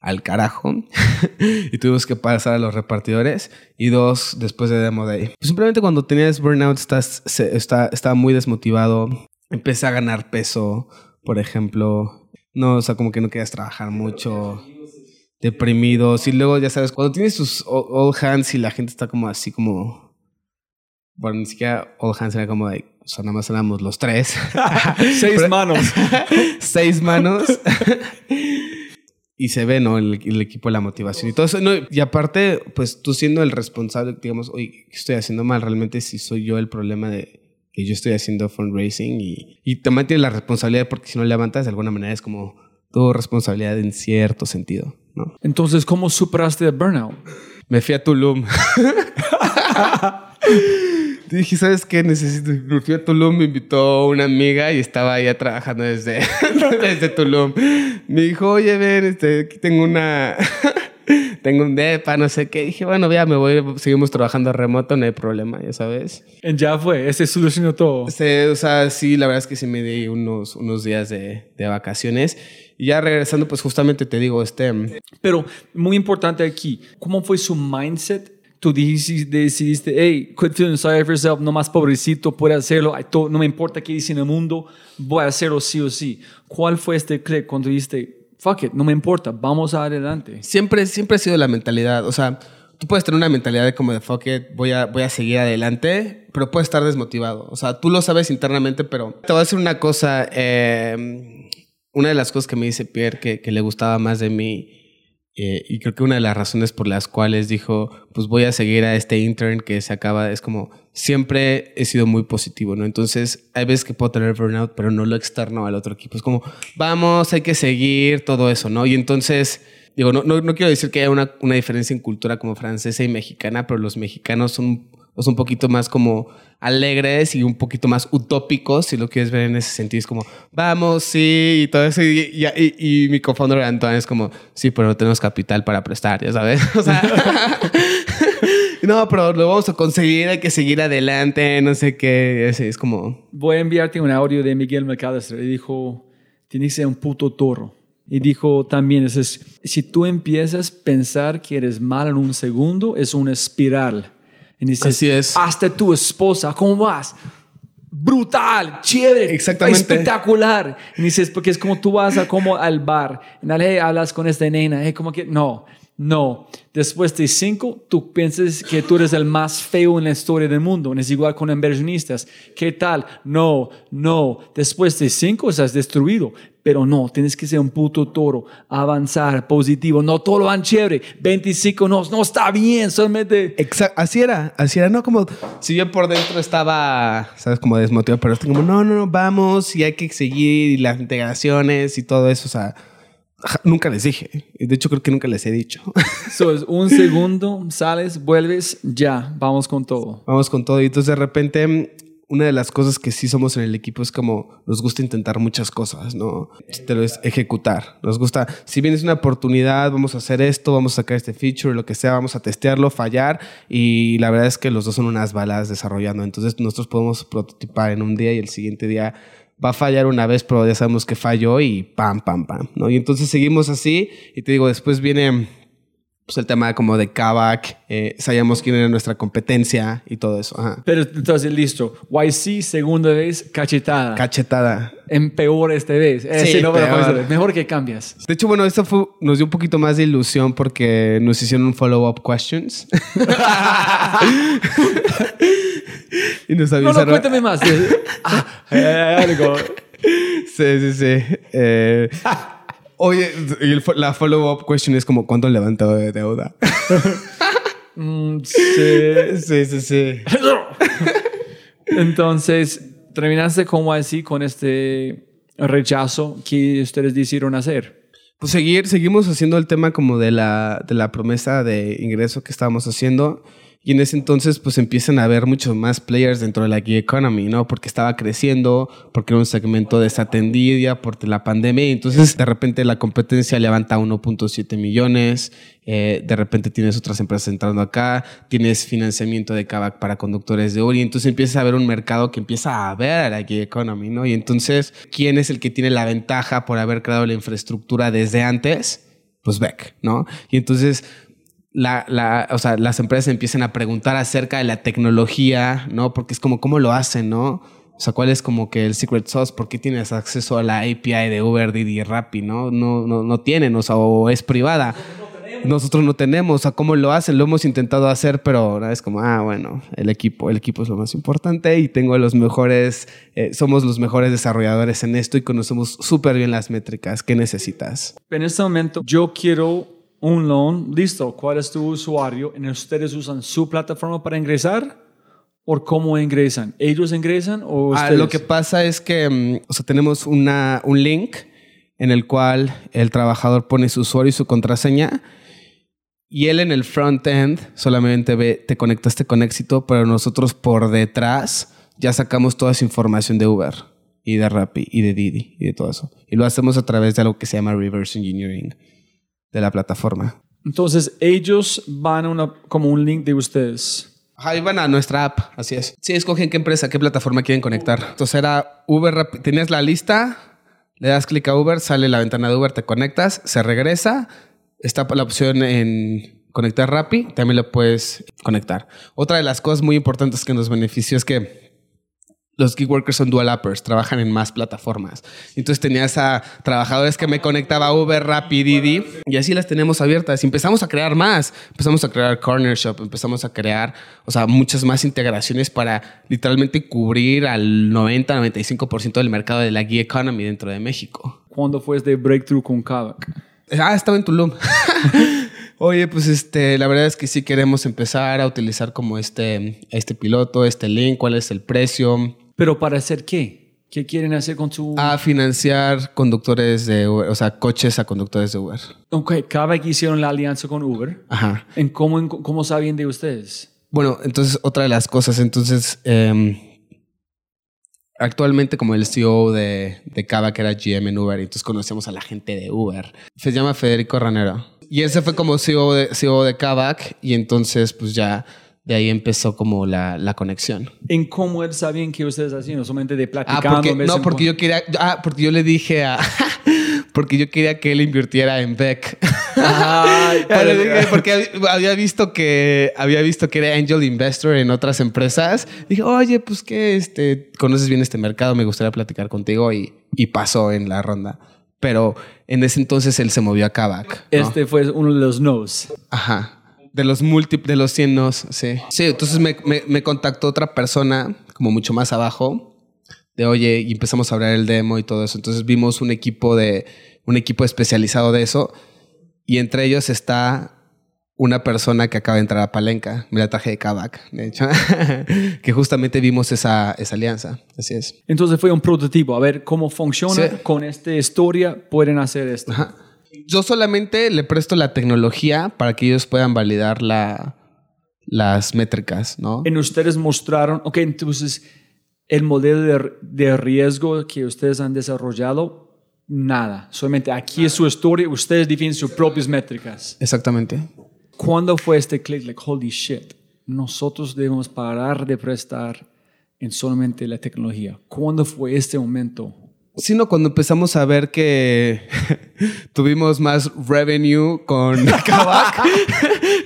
al carajo y tuvimos que pasar a los repartidores. Y dos después de Demo Day. Pues simplemente cuando tenías burnout estás, se- está, estaba muy desmotivado. Empecé a ganar peso, por ejemplo. No, o sea, como que no querías trabajar mucho. Deprimidos. Y luego, ya sabes, cuando tienes tus all hands y la gente está como así como bueno, ni siquiera All Hands era como de, o sea, nada más éramos los tres. Seis manos. Seis manos. Y se ve, ¿no? El, el equipo, la motivación y todo eso. No, y aparte, pues tú siendo el responsable, digamos, oye, ¿qué estoy haciendo mal? Realmente si soy yo el problema de que yo estoy haciendo fundraising y, y también tienes la responsabilidad porque si no levantas de alguna manera es como tu responsabilidad en cierto sentido, ¿no? Entonces, ¿cómo superaste el burnout? Me fui a Tulum. Dije, ¿sabes qué? Necesito. Me fui a Tulum, me invitó una amiga y estaba allá trabajando desde, desde Tulum. Me dijo, oye, ven, este, aquí tengo una. tengo un depa, no sé qué. Dije, bueno, ya me voy, seguimos trabajando remoto, no hay problema, ya sabes. Y ya fue, ese solucionó todo. O sea, sí, la verdad es que sí me di unos, unos días de, de vacaciones. Y ya regresando, pues justamente te digo, este. Pero muy importante aquí, ¿cómo fue su mindset? Tú dijiste, decidiste, hey, quit feeling sorry for yourself, no más pobrecito, puede hacerlo, no me importa qué dice en el mundo, voy a hacerlo sí o sí. ¿Cuál fue este click cuando dijiste, fuck it, no me importa, vamos adelante? Siempre, siempre ha sido la mentalidad. O sea, tú puedes tener una mentalidad de como de fuck it, voy a, voy a seguir adelante, pero puedes estar desmotivado. O sea, tú lo sabes internamente, pero te voy a decir una cosa. eh, una de las cosas que me dice Pierre que, que le gustaba más de mí, eh, y creo que una de las razones por las cuales dijo, pues voy a seguir a este intern que se acaba, es como siempre he sido muy positivo, ¿no? Entonces, hay veces que puedo tener burnout, pero no lo externo al otro equipo. Es como, vamos, hay que seguir, todo eso, ¿no? Y entonces, digo, no, no, no quiero decir que haya una, una diferencia en cultura como francesa y mexicana, pero los mexicanos son, son un poquito más como alegres y un poquito más utópicos, si lo quieres ver en ese sentido. Es como, vamos, sí, y todo eso. Y, y, y- y mi cofounder Antoine es como, sí, pero no tenemos capital para prestar, ya sabes. O sea, no, pero lo vamos a conseguir, hay que seguir adelante, no sé qué. Es, es como, Voy a enviarte un audio de Miguel McAllister y dijo, tienes un puto toro. Y dijo también, es, si tú empiezas a pensar que eres mal en un segundo, es una espiral. Y dices, Así es. Hasta tu esposa, ¿cómo vas? Brutal, chévere, Exactamente. espectacular. Y dices, porque es como tú vas a, como al bar, y dale, hey, hablas con esta nena, hey, como que, no, no. Después de cinco, tú piensas que tú eres el más feo en la historia del mundo. Es igual con inversionistas. ¿Qué tal? No, no. Después de cinco, estás destruido. Pero no, tienes que ser un puto toro, avanzar, positivo. No todo lo van chévere. 25 no, no está bien, solamente. Exa- así era, así era, no como si yo por dentro estaba, sabes, como desmotivado, pero estoy como, no, no, no, vamos y hay que seguir y las integraciones y todo eso, o sea, nunca les dije, de hecho creo que nunca les he dicho. So, es un segundo, sales, vuelves, ya, vamos con todo. vamos con todo y entonces de repente una de las cosas que sí somos en el equipo es como nos gusta intentar muchas cosas, ¿no? Te lo es ejecutar. Nos gusta, si vienes una oportunidad, vamos a hacer esto, vamos a sacar este feature, lo que sea, vamos a testearlo, fallar. Y la verdad es que los dos son unas balas desarrollando. Entonces nosotros podemos prototipar en un día y el siguiente día va a fallar una vez, pero ya sabemos que falló y pam, pam, pam, ¿no? Y entonces seguimos así y te digo, después viene pues el tema como de Kavak, eh, sabíamos quién era nuestra competencia y todo eso. Ajá. Pero entonces, listo. YC, segunda vez, cachetada. Cachetada. en peor esta vez. Eh, Sí, sí, no, peor. mejor que cambias. De hecho, bueno, esto fue, nos dio un poquito más de ilusión porque nos hicieron un follow-up questions. y nos No, no, avisaron. cuéntame más. ah, eh, algo. Sí, sí, sí. Eh, oye, y el fo- la follow-up question es como, ¿cuánto han levantado de deuda? Mm, sí. sí, sí, sí. Entonces, terminaste con YC con este rechazo que ustedes decidieron hacer. Pues seguir, seguimos haciendo el tema como de la, de la promesa de ingreso que estábamos haciendo. Y en ese entonces, pues empiezan a haber muchos más players dentro de la gig economy, ¿no? Porque estaba creciendo, porque era un segmento desatendido por la pandemia. Y entonces, de repente, la competencia levanta 1.7 millones. eh, de repente, tienes otras empresas entrando acá. Tienes financiamiento de Kavak para conductores de Uri. Entonces, empieza a haber un mercado que empieza a ver a la gig economy, ¿no? Y entonces, ¿quién es el que tiene la ventaja por haber creado la infraestructura desde antes? Pues Beck, ¿no? Y entonces la, la, o sea, las empresas empiezan a preguntar acerca de la tecnología, ¿no? Porque es como, ¿cómo lo hacen, no? O sea, ¿cuál es como que el secret sauce? ¿Por qué tienes acceso a la API de Uber, Didi y Rappi, no? No, no, no tienen, o sea, o es privada. Nosotros no tenemos, o sea, ¿cómo lo hacen? Lo hemos intentado hacer, pero es como, ah, bueno, el equipo, el equipo es lo más importante y tengo los mejores, eh, somos los mejores desarrolladores en esto y conocemos súper bien las métricas. ¿Qué necesitas? En este momento, yo quiero un loan. Listo. ¿Cuál es tu usuario? ¿Y ¿Ustedes usan su plataforma para ingresar? ¿O cómo ingresan? ¿Ellos ingresan o Ah, lo que pasa es que, mm, o sea, tenemos una, un link en el cual el trabajador pone su usuario y su contraseña y él en el front end solamente ve, te conectaste con éxito, pero nosotros por detrás ya sacamos toda esa información de Uber y de Rappi y de Didi y de todo eso. Y lo hacemos a través de algo que se llama reverse engineering de la plataforma. Entonces, ellos van a una, como un link de ustedes. Ajá, iban a nuestra app, así es. Sí, escogen qué empresa, qué plataforma quieren conectar. Entonces era Uber, Rappi- tenías la lista, le das clic a Uber, sale la ventana de Uber, te conectas, se regresa, está la opción en conectar Rappi, también lo puedes conectar. Otra de las cosas muy importantes que nos benefició es que los gig workers son dual appers, trabajan en más plataformas. Entonces tenías a trabajadores que me conectaba a Uber, Rappi, Didi y así las tenemos abiertas. Y empezamos a crear más. Empezamos a crear Corner Shop, empezamos a crear, o sea, muchas más integraciones para literalmente cubrir al 90-95% del mercado de la gig economy dentro de México. ¿Cuándo fue este breakthrough con Kavak? Ah, estaba en Tulum. Oye, pues este, la verdad es que sí queremos empezar a utilizar como este, este piloto, este link, cuál es el precio, ¿Pero para hacer qué? ¿Qué quieren hacer con su...? a financiar conductores de Uber, o sea, coches a conductores de Uber. Ok, Kavak hicieron la alianza con Uber. Ajá. ¿En cómo, en cómo sabían de ustedes? Bueno, entonces otra de las cosas, entonces em, actualmente como el CEO de, de Cava, que era GM en Uber, y entonces conocemos a la gente de Uber. Se llama Federico Ranero. Y ese fue como CEO de, CEO de Kavak y entonces pues ya de ahí empezó como la, la conexión. ¿En cómo él sabían que ustedes hacían? Solamente de Ah, platicando. porque, en vez no, porque yo quería, ah, porque yo le dije a, porque yo quería que él invirtiera en Beck. Dije, porque hab- había visto que había visto que era angel investor en otras empresas. Dije, oye, pues que este conoces bien este mercado, me gustaría platicar contigo y, y pasó en la ronda. Pero en ese entonces él se movió a Kavak. ¿no? Este fue uno de los nos. Ajá. De los múltiples, de los 100 nos, sí. Sí, entonces me, me- me contactó otra persona, como mucho más abajo, de oye, y empezamos a hablar el demo y todo eso. Entonces vimos un equipo de, un equipo especializado de eso, y entre ellos está una persona que acaba de entrar a Palenca, me la traje de Kavak, de hecho, que justamente vimos esa, esa alianza. Así es. Entonces fue un prototipo. A ver cómo funciona. Sí. Con esta historia pueden hacer esto. Ajá. Yo solamente le presto la tecnología para que ellos puedan validar la, las métricas, ¿no? En ustedes mostraron, ok, entonces el modelo de, de riesgo que ustedes han desarrollado, nada. Solamente aquí es su historia, ustedes definen sus propias métricas. Exactamente. ¿Cuándo fue este click? Like, holy shit, nosotros debemos parar de prestar en solamente la tecnología. ¿Cuándo fue este momento? Sino cuando empezamos a ver que tuvimos más revenue con Kavak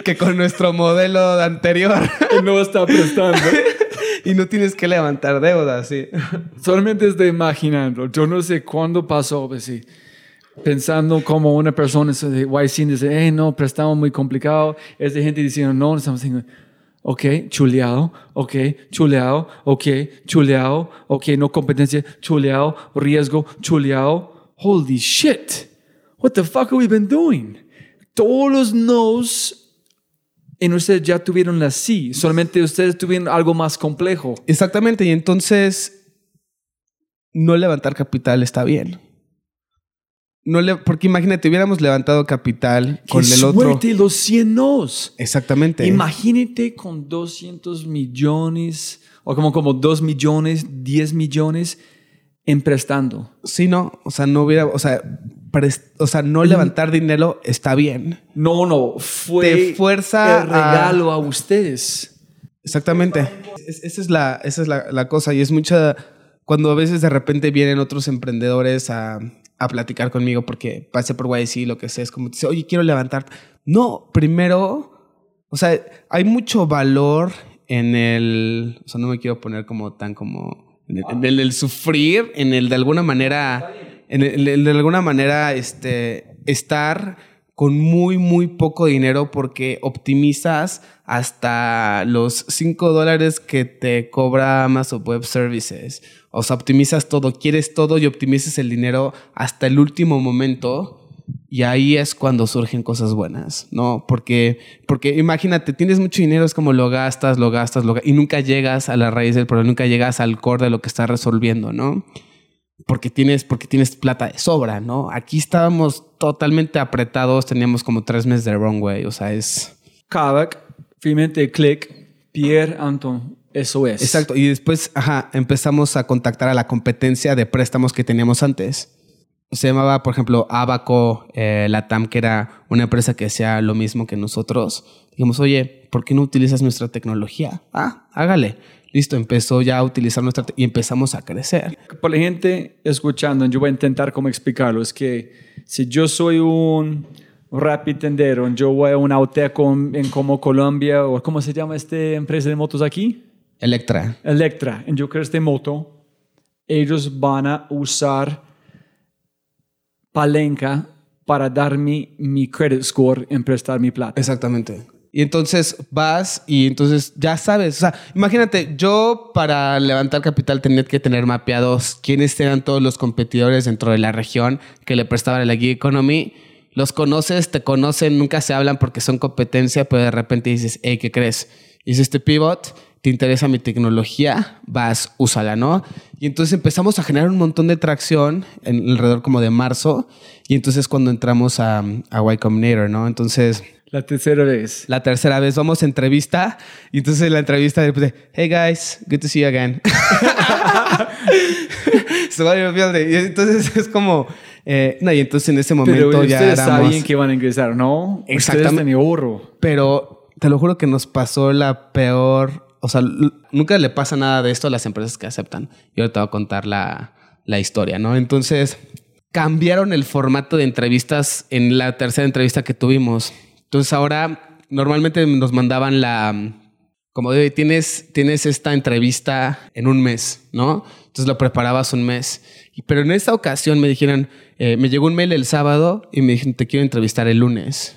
que con nuestro modelo anterior. No está prestando. y no tienes que levantar deudas, sí. Solamente estoy imaginando. Yo no sé cuándo pasó, pues sí. Pensando como una persona de YC dice, hey, no, prestamos muy complicado. Es de gente diciendo, no, estamos diciendo, ok, chuleado, ok, chuleado, ok, chuleado, ok, no competencia, chuleado, riesgo, chuleado. Holy shit. What the fuck have we been doing? Todos los no's en ustedes ya tuvieron la sí, solamente ustedes tuvieron algo más complejo. Exactamente, y entonces no levantar capital está bien. No le, porque imagínate, hubiéramos levantado capital con ¡Qué el otro. suerte, los 100 nos! Exactamente. Imagínate con 200 millones, o como, como 2 millones, 10 millones en prestando. Sí, no, o sea, no hubiera, o sea, o sea, no levantar dinero está bien. No, no, fue Te fuerza el regalo a, ustedes. Exactamente. Es- esa es la, esa es la, la cosa y es mucha cuando a veces de repente vienen otros emprendedores a, a platicar conmigo porque pasé por YC lo que sea, es como, dice, oye, quiero levantar. No, primero, o sea, hay mucho valor en el, o sea, no me quiero poner como tan como, en el, el- sufrir, en el de alguna manera, en el, en el de alguna manera, este, estar con muy, muy poco dinero porque optimizas hasta los 5 dólares que te cobra Amazon Web Services. O sea, optimizas todo, quieres todo y optimizas el dinero hasta el último momento. Y ahí es cuando surgen cosas buenas, ¿no? Porque, porque imagínate, tienes mucho dinero, es como lo gastas, lo gastas, lo ga- y nunca llegas a la raíz del problema, nunca llegas al core de lo que estás resolviendo, ¿no? Porque tienes, porque tienes plata de sobra, ¿no? Aquí estábamos totalmente apretados, teníamos como tres meses de runway, o sea, es... Kavak, finalmente Click, Pierre Anton, eso es. Exacto, y después, ajá, empezamos a contactar a la competencia de préstamos que teníamos antes. Se llamaba, por ejemplo, Abaco eh, Latam, que era una empresa que hacía lo mismo que nosotros. Dijimos, oye, ¿por qué no utilizas nuestra tecnología? Ah, hágale. Listo, empezó ya a utilizar nuestra... y empezamos a crecer. Para la gente escuchando, yo voy a intentar cómo explicarlo. Es que si yo soy un rapid tendero, yo voy a un auteco en, como Colombia, o ¿cómo se llama esta empresa de motos aquí? Electra. Electra. Yo creo este moto, ellos van a usar palenca para darme mi credit score en prestar mi plata. Exactamente. Y entonces vas y entonces ya sabes. O sea, imagínate, yo para levantar capital tenía que tener mapeados quiénes eran todos los competidores dentro de la región que le prestaban la gig economy. Los conoces, te conocen, nunca se hablan porque son competencia, pero de repente dices, hey, ¿qué crees? Hice este pivot, te interesa mi tecnología, vas, úsala, ¿no? Y entonces empezamos a generar un montón de tracción en alrededor como de marzo. Y entonces cuando entramos a, a Y Combinator, ¿no? Entonces La tercera vez. la tercera vez vamos a entrevista y entonces en la entrevista después de hey guys good to see you again So, y entonces es como eh, no y entonces en ese momento Pero ya ustedes éramos sabían que iban a ingresar, ¿no? Exactamente. pero te lo juro que nos pasó la peor o sea nunca le pasa nada de esto a las empresas que aceptan y ahora te voy a contar la, la historia no entonces cambiaron el formato de entrevistas en la tercera entrevista que tuvimos. Entonces ahora normalmente nos mandaban la como de tienes tienes esta entrevista en un mes, ¿no? Entonces lo preparabas un mes. Pero en esta ocasión me dijeron, eh, me llegó un mail el sábado y me dijeron te quiero entrevistar el lunes.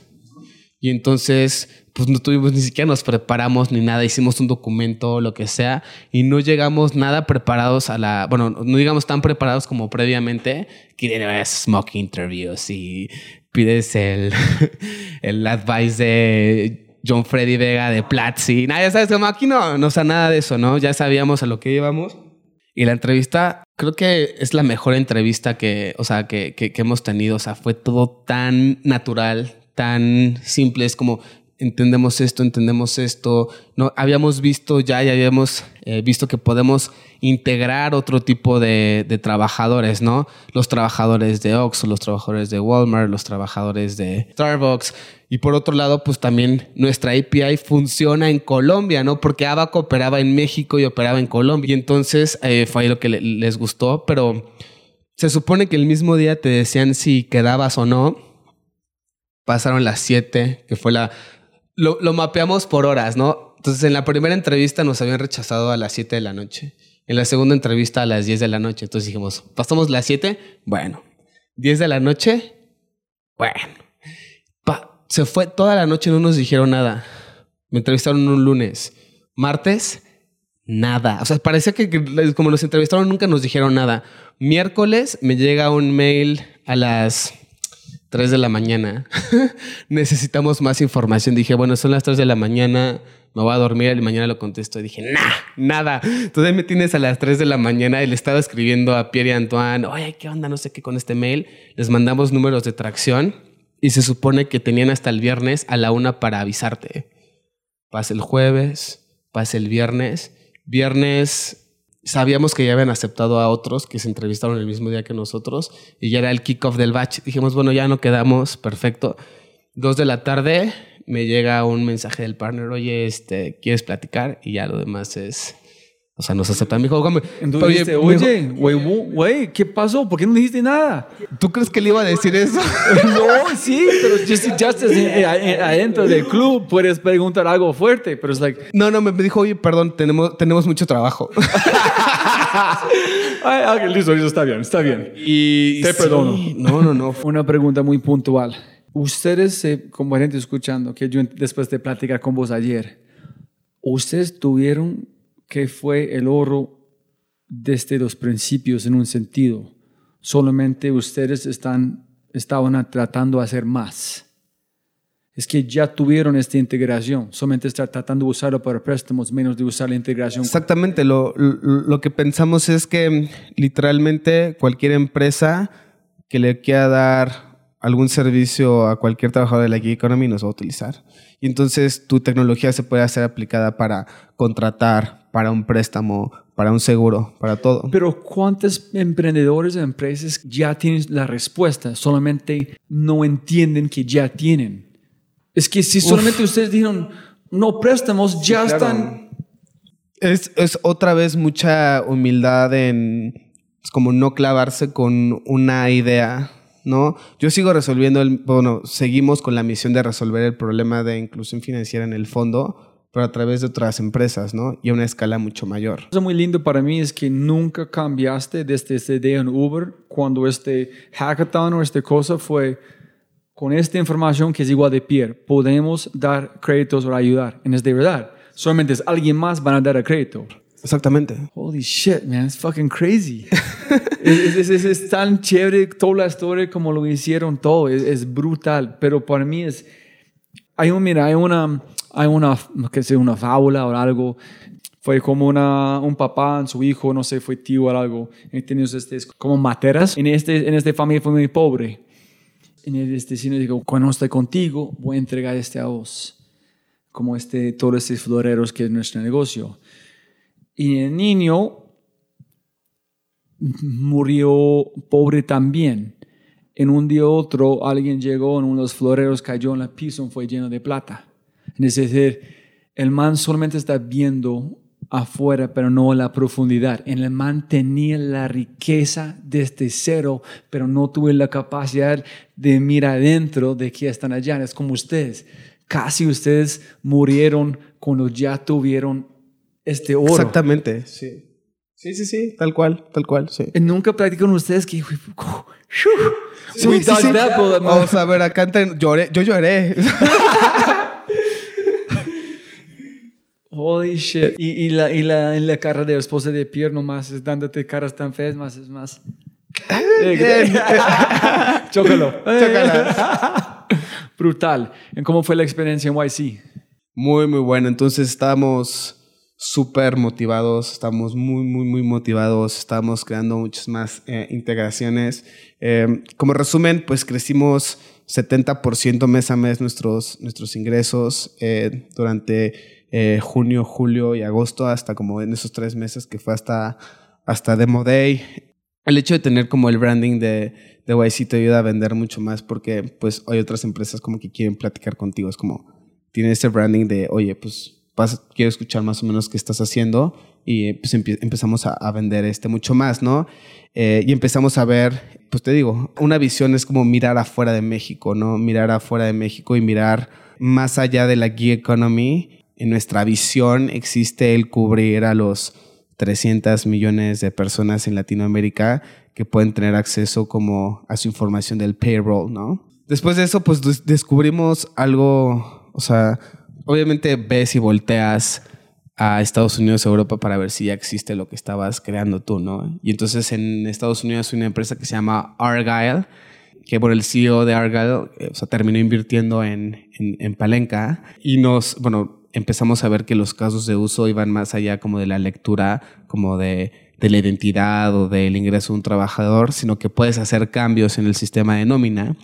Y entonces, pues no tuvimos ni siquiera nos preparamos ni nada, hicimos un documento, lo que sea, y no llegamos nada preparados a la, bueno, no llegamos tan preparados como previamente, que tienes smoke interviews y pides el, el advice de John Freddy Vega de Platzi, nada, ya sabes, como aquí no, no, o sea, nada de eso, ¿no? Ya sabíamos a lo que íbamos. Y la entrevista, creo que es la mejor entrevista que, o sea, que, que, que hemos tenido. O sea, fue todo tan natural, tan simple. Es como, entendemos esto, entendemos esto. No, habíamos visto ya y habíamos eh, visto que podemos integrar otro tipo de, trabajadores, ¿no? Los trabajadores de Oxxo, los trabajadores de Walmart, los trabajadores de Starbucks. Y por otro lado, pues también nuestra API funciona en Colombia, ¿no? Porque Abaco operaba en México y operaba en Colombia. Y entonces eh, fue ahí lo que le, les gustó, pero se supone que el mismo día te decían si quedabas o no. Pasaron las 7, que fue la lo, lo, mapeamos por horas, ¿no? Entonces, en la primera entrevista nos habían rechazado a las 7 de la noche. En la segunda entrevista a las 10 de la noche. Entonces dijimos, ¿pasamos las 7? Bueno. 10 de la noche? Bueno. Se fue toda la noche, no nos dijeron nada. Me entrevistaron un lunes. Martes, nada. O sea, parecía que como nos entrevistaron nunca nos dijeron nada. Miércoles me llega un mail a las 3 de la mañana. Necesitamos más información. Dije, bueno, son las 3 de la mañana, me voy a dormir y mañana lo contesto. Y dije, nah, nada. Entonces me tienes a las 3 de la mañana y le estaba escribiendo a Pierre y Antoine, oye, ¿qué onda? No sé qué con este mail. Les mandamos números de tracción y se supone que tenían hasta el viernes a la una para avisarte. Pasa el jueves, pasa el viernes. Viernes sabíamos que ya habían aceptado a otros que se entrevistaron el mismo día que nosotros y ya era el kickoff del batch. Dijimos, bueno, ya no quedamos, perfecto. Dos de la tarde me llega un mensaje del partner, oye, este, ¿quieres platicar? Y ya lo demás es... O sea, nos aceptan. Me dijo, Entonces dijiste, oye, güey, güey, ¿qué pasó? ¿Por qué no dijiste nada? ¿Tú crees que le iba a decir eso? no, sí, pero just, just adentro del club puedes preguntar algo fuerte, pero es like... No, no, me dijo, oye, perdón, tenemos, tenemos mucho trabajo. Ay, okay, listo, listo, está bien, está bien. Y Te perdono. No, no, no. Una pregunta muy puntual. Ustedes, eh, como gente escuchando, que yo después de platicar con vos ayer, ¿ustedes tuvieron que fue el oro desde los principios en un sentido. Solamente ustedes están, estaban tratando de hacer más. Es que ya tuvieron esta integración, solamente están tratando de usarlo para préstamos, menos de usar la integración. Exactamente, lo, lo que pensamos es que literalmente cualquier empresa que le quiera dar algún servicio a cualquier trabajador de la gig economy nos va a utilizar. Y entonces tu tecnología se puede hacer aplicada para contratar, para un préstamo, para un seguro, para todo. Pero ¿cuántos emprendedores o empresas ya tienen la respuesta? Solamente no entienden que ya tienen. Es que si solamente ustedes dijeron, no préstamos, ya están... Es, es, otra vez mucha humildad en es como no clavarse con una idea ¿no? Yo sigo resolviendo el, bueno, seguimos con la misión de resolver el problema de inclusión financiera en el fondo, pero a través de otras empresas, ¿no? Y a una escala mucho mayor. Lo muy lindo para mí es que nunca cambiaste desde ese día en Uber cuando este hackathon o esta cosa fue con esta información que es igual de Pierre, podemos dar créditos o ayudar. Y es de verdad. Solamente es alguien más van a dar el crédito. Exactamente. Holy shit, man, it's fucking crazy. es, es, es, tan chévere toda la historia como lo hicieron todo, es, brutal. Pero para mí es, hay un, mira, hay una, hay una, que sé, una fábula o algo. Fue como una, un papá, su hijo, no sé, fue tío o algo. Y tenía este, como materas. En este, en este familia fue muy pobre. En el destino dijo, cuando estoy contigo, voy a entregar este a vos. Como este, todos estos floreros que es nuestro negocio. Y el niño murió pobre también. En un día otro, alguien llegó en uno de los floreros, cayó en la piso y fue lleno de plata. Es decir, el man solamente está viendo afuera, pero no la profundidad. En el man tenía la riqueza desde cero, pero no tuve la capacidad de mirar adentro de que están allá. Es como ustedes. Casi ustedes murieron cuando ya tuvieron este oro. Exactamente, sí. Sí, sí, sí, tal cual, tal cual, sí. Nunca practican ustedes que... Sí, sí, sí. Vamos a ver, acá lloré, yo lloré. Holy shit. Y, y, la, y la, en la cara de la esposa de Pierre nomás es dándote caras tan feas, más es más... Chócalo. Chócalo. Brutal. ¿En cómo fue la experiencia en YC? Muy, muy buena. Entonces estábamos súper motivados, estamos muy, muy, muy motivados, estamos creando muchas más eh, integraciones. Eh, como resumen, pues crecimos 70% mes a mes nuestros, nuestros ingresos eh, durante junio, julio y agosto, hasta como en esos tres meses que fue hasta, hasta Demo Day. El hecho de tener como el branding de, de YC te ayuda a vender mucho más porque pues hay otras empresas como que quieren platicar contigo. Es como, tiene ese branding de, oye, pues quiero escuchar más o menos qué estás haciendo y pues empezamos a, vender este mucho más, ¿no? Eh, y empezamos a ver, pues te digo, una visión es como mirar afuera de México, ¿no? Mirar afuera de México y mirar más allá de la gig economy. En nuestra visión existe el cubrir a los 300 millones de personas en Latinoamérica que pueden tener acceso como a su información del payroll, ¿no? Después de eso, pues descubrimos algo, o sea, obviamente ves y volteas a Estados Unidos, Europa, para ver si ya existe lo que estabas creando tú, ¿no? Y entonces en Estados Unidos hay una empresa que se llama Argyle, que por el CEO de Argyle, eh, terminó invirtiendo en, en, Palenca y nos, bueno, empezamos a ver que los casos de uso iban más allá como de la lectura, como de, de la identidad o del ingreso de un trabajador, sino que puedes hacer cambios en el sistema de nómina.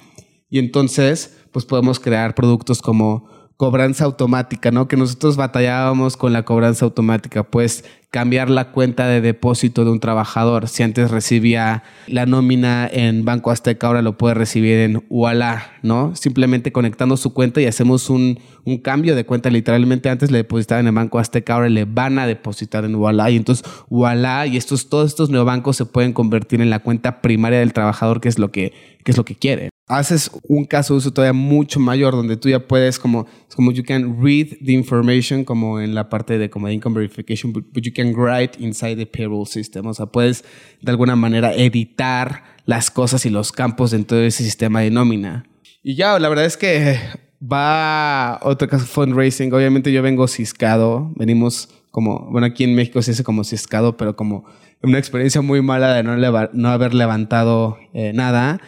Y entonces, pues podemos crear productos como cobranza automática, ¿no? Que nosotros batallábamos con la cobranza automática, pues cambiar la cuenta de depósito de un trabajador. Si antes recibía la nómina en Banco Azteca, ahora lo puede recibir en Ualá, ¿no? Simplemente conectando su cuenta y hacemos un, un cambio de cuenta. Literalmente antes le depositaban en Banco Azteca, ahora le van a depositar en Ualá. Y entonces Ualá y estos, todos estos neobancos se pueden convertir en la cuenta primaria del trabajador, que es lo que, que es lo que quiere haces un caso de uso todavía mucho mayor donde tú ya puedes como como you can read the information como en la parte de como income verification but, you can write inside the payroll system. O sea puedes de alguna manera editar las cosas y los campos dentro de ese sistema de nómina. Y ya la verdad es que va otro caso fundraising. Obviamente yo vengo ciscado. Venimos como bueno aquí en México se dice como ciscado pero como una experiencia muy mala de no, no haber levantado eh, nada.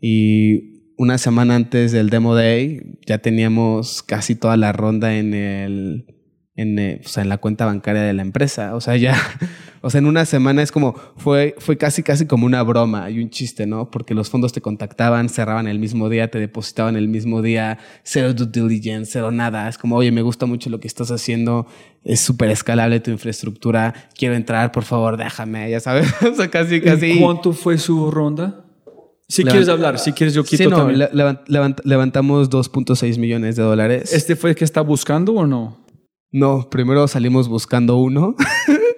Y una semana antes del Demo Day ya teníamos casi toda la ronda en el en, eh, o sea, en la cuenta bancaria de la empresa. O sea, ya, o sea, en una semana es como, fue, fue casi, casi como una broma y un chiste, ¿no? Porque los fondos te contactaban, cerraban el mismo día, te depositaban el mismo día, cero due diligence, cero nada. Es como, oye, me gusta mucho lo que estás haciendo, es súper escalable tu infraestructura, quiero entrar, por favor, déjame, ya sabes. o sea, casi, casi. ¿Cuánto fue su ronda? Si quieres hablar, si quieres yo quito sí, no, levantamos 2.6 millones de dólares. ¿Este fue el que está buscando o no? No, primero salimos buscando uno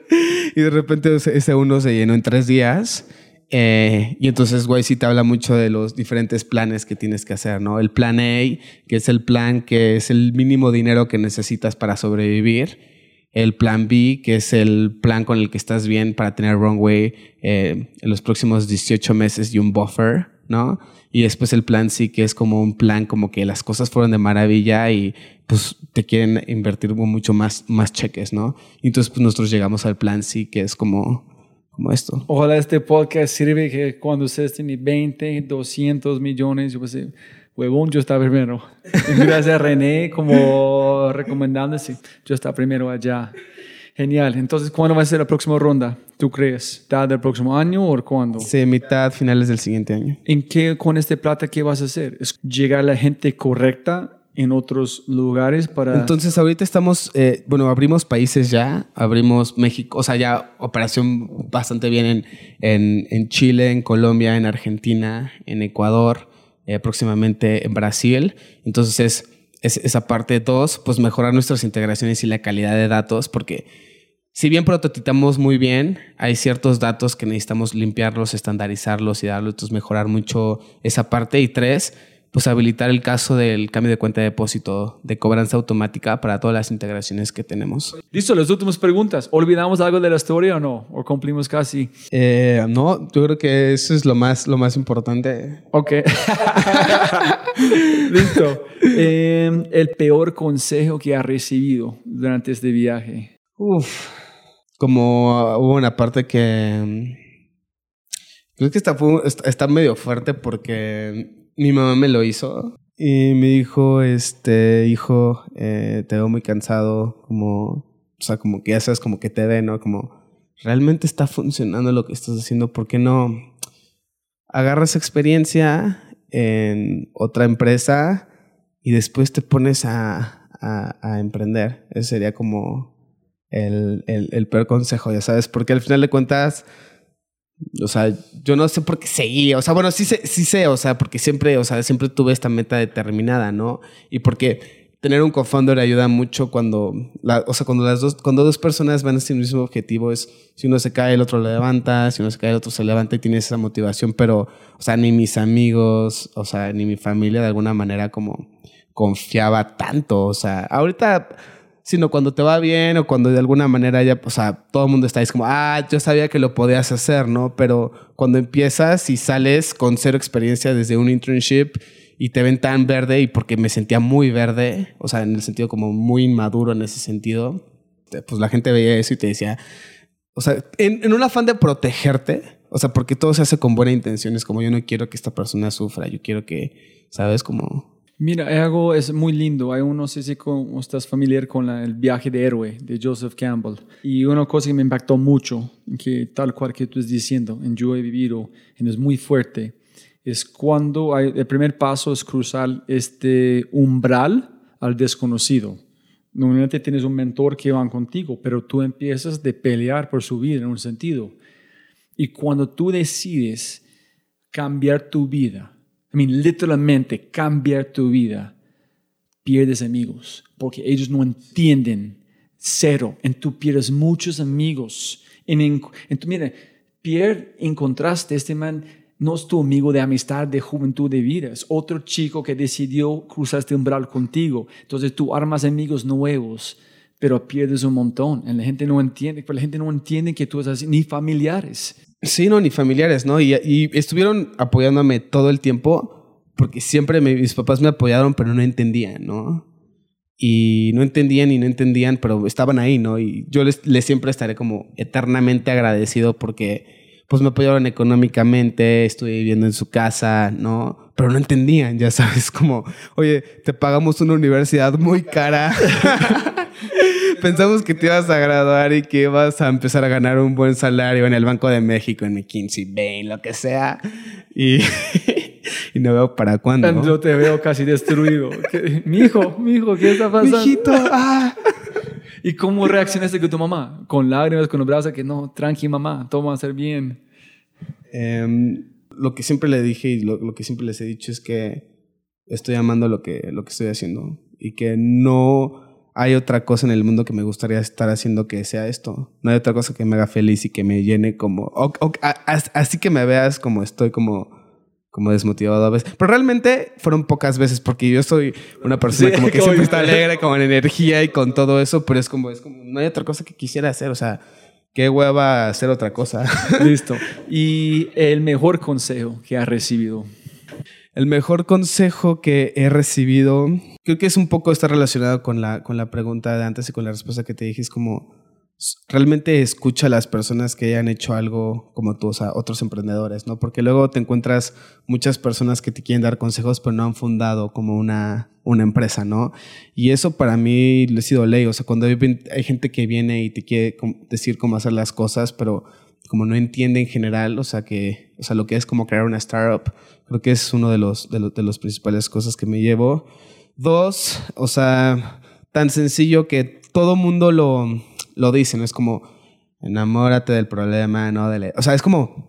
y de repente ese uno se llenó en tres días. Eh, y entonces sí te habla mucho de los diferentes planes que tienes que hacer, ¿no? El plan A, que es el plan que es el mínimo dinero que necesitas para sobrevivir. El plan B, que es el plan con el que estás bien para tener runway eh, en los próximos 18 meses y un buffer, ¿no? Y después el plan C, que es como un plan como que las cosas fueron de maravilla y pues te quieren invertir mucho más, más cheques, ¿no? Y entonces pues nosotros llegamos al plan C, que es como, como esto. Ojalá este podcast sirve que cuando ustedes tienen 20, 200 millones, yo pues, huevón, yo estaba primero. gracias a René como recomendándose, yo estaba primero allá. Genial. Entonces, ¿cuándo va a ser la próxima ronda? ¿Tú crees? ¿Mitad del próximo año o cuándo? Sí, mitad, finales del siguiente año. ¿En qué, con este plata, qué vas a hacer? ¿Es llegar a la gente correcta en otros lugares para...? Entonces, ahorita estamos, eh, bueno, abrimos países ya, abrimos México, o sea, ya operación bastante bien en, en, en Chile, en Colombia, en Argentina, en Ecuador, eh, próximamente en Brasil. Entonces, es, esa parte dos, pues mejorar nuestras integraciones y la calidad de datos, porque si bien prototipamos muy bien, hay ciertos datos que necesitamos limpiarlos, estandarizarlos y darlos, entonces mejorar mucho esa parte. Y tres, pues habilitar el caso del cambio de cuenta de depósito de cobranza automática para todas las integraciones que tenemos. Listo, las últimas preguntas. ¿Olvidamos algo de la historia o no? ¿O cumplimos casi? Eh, no, yo creo que eso es lo más, lo más importante. Ok. Listo. Eh, el peor consejo que ha recibido durante este viaje. Uf, como hubo una parte que... Creo que está, está medio fuerte porque mi mamá me lo hizo y me dijo, este, hijo, eh, te veo muy cansado, como, o sea, como que ya sabes, como que te ve, ¿no? Como, realmente está funcionando lo que estás haciendo, ¿por qué no agarras experiencia en otra empresa y después te pones a, a, a emprender. Ese sería como el, el, el peor consejo, ya sabes, porque al final de cuentas o sea, yo no sé por qué seguí. O sea, bueno, sí sé, sí sé, o sea, porque siempre, o sea, siempre tuve esta meta determinada, ¿no? Y porque tener un co-founder ayuda mucho cuando, o sea, cuando las dos, cuando dos personas van hacia el mismo objetivo es, si uno se cae, el otro lo levanta, si uno se cae, el otro se levanta y tiene esa motivación, pero, o sea, ni mis amigos, o sea, ni mi familia de alguna manera como confiaba tanto, o sea, ahorita sino cuando te va bien o cuando de alguna manera ya, o sea, todo el mundo está ahí como, ah, yo sabía que lo podías hacer, ¿no? Pero cuando empiezas y sales con cero experiencia desde un internship y te ven tan verde y porque me sentía muy verde, o sea, en el sentido como muy inmaduro en ese sentido, pues la gente veía eso y te decía, o sea, en, en un afán de protegerte, o sea, porque todo se hace con buena intención, es como yo no quiero que esta persona sufra, yo quiero que, ¿sabes? Como Mira, algo es muy lindo. Hay uno, no sé si estás familiar con el viaje de héroe de Joseph Campbell. Y una cosa que me impactó mucho, que tal cual que tú estás diciendo, en Yo he vivido, y es muy fuerte, es cuando el primer paso es cruzar este umbral al desconocido. Normalmente tienes un mentor que va contigo, pero tú empiezas de pelear por su vida en un sentido. Y cuando tú decides cambiar tu vida, I mean, literalmente cambiar tu vida, pierdes amigos porque ellos no entienden cero. En tú pierdes muchos amigos. En, en, tu, mira, Pierre encontraste, este man no es tu amigo de amistad, de juventud, de vida. Es otro chico que decidió cruzar este umbral contigo. Entonces tú armas amigos nuevos, pero pierdes un montón. La gente no entiende, la gente no entiende que tú estás así, ni familiares. Sí, no, ni familiares, ¿no? Y, estuvieron apoyándome todo el tiempo porque siempre mis papás me apoyaron, pero no entendían, ¿no? Y no entendían y no entendían, pero estaban ahí, ¿no? Y yo les, les siempre estaré como eternamente agradecido porque pues me apoyaron económicamente, estuve viviendo en su casa, ¿no? Pero no entendían, ya sabes, como, oye, te pagamos una universidad muy cara. Pensamos que te ibas a graduar y que ibas a empezar a ganar un buen salario en el Banco de México, en McKinsey, Bain, lo que sea. Y, y no veo para cuándo. Yo te veo casi destruido. mi hijo, mi hijo, ¿qué está pasando? Mijito, ah. ¿Y cómo reaccionaste con tu mamá? Con lágrimas, con los brazos, que no, tranqui mamá, todo va a ser bien. Um, lo que siempre le dije y lo, lo, que siempre les he dicho es que estoy amando lo que, lo que estoy haciendo y que no hay otra cosa en el mundo que me gustaría estar haciendo que sea esto. No hay otra cosa que me haga feliz y que me llene como... O, o, a, así que me veas como estoy como como desmotivado a veces. Pero realmente fueron pocas veces porque yo soy una persona sí, como que siempre está alegre, con energía y con todo eso, pero es como, es como, no hay otra cosa que quisiera hacer, o sea, qué hueva hacer otra cosa. Listo. Y el mejor consejo que has recibido. El mejor consejo que he recibido, creo que es un poco está relacionado con la, con la pregunta de antes y con la respuesta que te dije, es como realmente escucha a las personas que hayan hecho algo como tú, o sea, otros emprendedores, ¿no? Porque luego te encuentras muchas personas que te quieren dar consejos, pero no han fundado como una, una empresa, ¿no? Y eso para mí le ha sido ley, o sea, cuando hay gente que viene y te quiere decir cómo hacer las cosas, pero como no entiende en general, o sea, que, o sea, lo que es como crear una startup, creo que es uno de los, de, los, de los principales cosas que me llevo. Dos, o sea, tan sencillo que todo mundo lo, lo dicen, es como, enamórate del problema, no de... O sea, es como,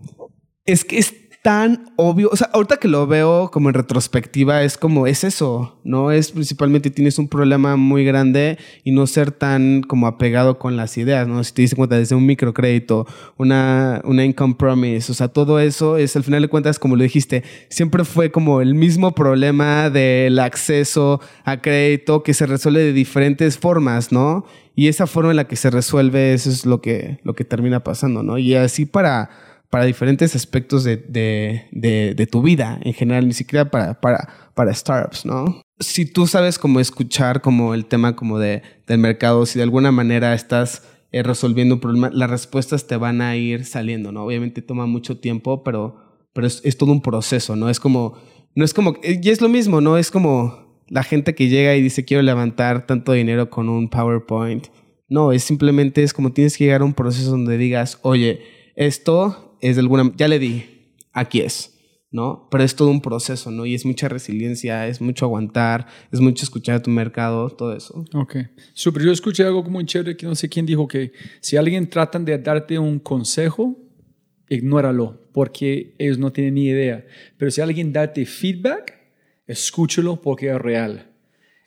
es que es tan obvio, o sea, ahorita que lo veo como en retrospectiva, es como, es eso, ¿no? Es principalmente tienes un problema muy grande y no ser tan como apegado con las ideas, ¿no? Si te dicen cuenta desde un microcrédito, una, una income promise, o sea, todo eso es al final de cuentas, como lo dijiste, siempre fue como el mismo problema del acceso a crédito que se resuelve de diferentes formas, ¿no? Y esa forma en la que se resuelve, eso es lo que, lo que termina pasando, ¿no? Y así para, para diferentes aspectos de, de, de, tu vida en general, ni siquiera para, para, para startups, ¿no? Si tú sabes cómo escuchar como el tema como de, del mercado, si de alguna manera estás eh, resolviendo un problema, las respuestas te van a ir saliendo, ¿no? Obviamente toma mucho tiempo, pero, pero es, es todo un proceso, ¿no? Es como, no es como, y es lo mismo, ¿no? Es como la gente que llega y dice quiero levantar tanto dinero con un PowerPoint. No, es simplemente es como tienes que llegar a un proceso donde digas, oye, esto es de alguna, ya le di, aquí es. ¿no? Pero es todo un proceso, ¿no? Y es mucha resiliencia, es mucho aguantar, es mucho escuchar a tu mercado, todo eso. Ok, súper. Yo escuché algo como muy chévere que no sé quién dijo que si alguien tratan de darte un consejo, ignóralo, porque ellos no tienen ni idea. Pero si alguien darte feedback, escúchalo porque es real.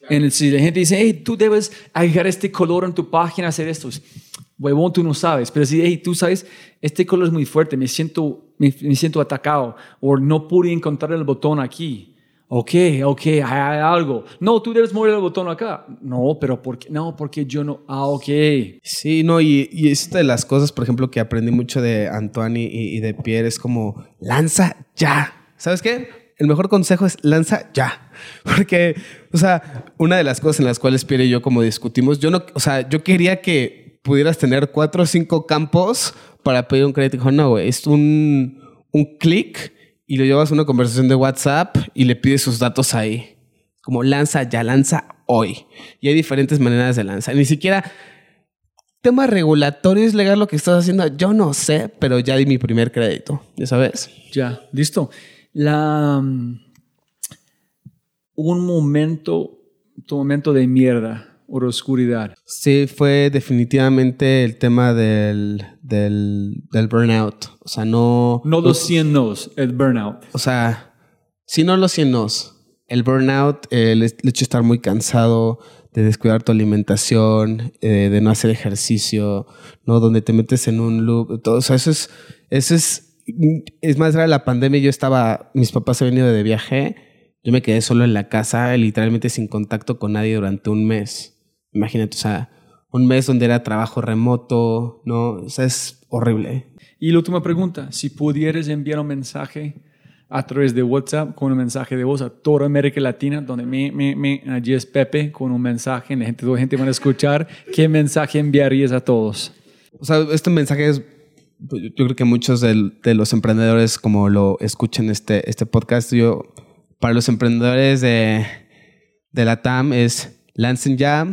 En el, si la gente dice, hey, tú debes agregar este color en tu página, hacer esto. Huevón, tú no sabes. Pero si, hey, tú sabes, este color es muy fuerte, me siento, me, me siento atacado. O no pude encontrar el botón aquí. Ok, ok, hay algo. No, tú debes mover el botón acá. No, pero ¿por qué? No, porque yo no. Ah, ok. Sí, no, y, y es de las cosas, por ejemplo, que aprendí mucho de Antoine y, y de Pierre, es como, lanza ya. ¿Sabes qué? El mejor consejo es lanza ya. Porque, o sea, una de las cosas en las cuales Pierre y yo como discutimos, yo no, o sea, yo quería que pudieras tener cuatro o cinco campos para pedir un crédito. Dijo, no, güey, es un, un clic y lo llevas a una conversación de WhatsApp y le pides sus datos ahí. Como lanza ya, lanza hoy. Y hay diferentes maneras de lanzar. Ni siquiera tema regulatorio es legal lo que estás haciendo. Yo no sé, pero ya di mi primer crédito. Ya sabes. Ya, listo. La, um, un momento, tu momento de mierda o de oscuridad. Sí, fue definitivamente el tema del, del, del burnout. O sea, no. No los 100 nos, el burnout. O sea, si no los 100 nos. El burnout, el, hecho de estar muy cansado, de descuidar tu alimentación, eh, de no hacer ejercicio, ¿no? Donde te metes en un loop. Todo, o sea, eso es, eso es, es más, era la pandemia. Yo estaba, mis papás se han venido de viaje. Yo me quedé solo en la casa, literalmente sin contacto con nadie durante un mes. Imagínate, o sea, un mes donde era trabajo remoto, ¿no? O sea, es horrible. Y la última pregunta, si pudieras enviar un mensaje a través de WhatsApp con un mensaje de voz a toda América Latina, donde me, me, me, allí es Pepe con un mensaje, la gente, toda la gente van a escuchar, ¿qué mensaje enviarías a todos? O sea, este mensaje es, pues, yo creo que muchos de, de los emprendedores como lo escuchan este, este podcast, yo, para los emprendedores de, de la TAM es lancen ya,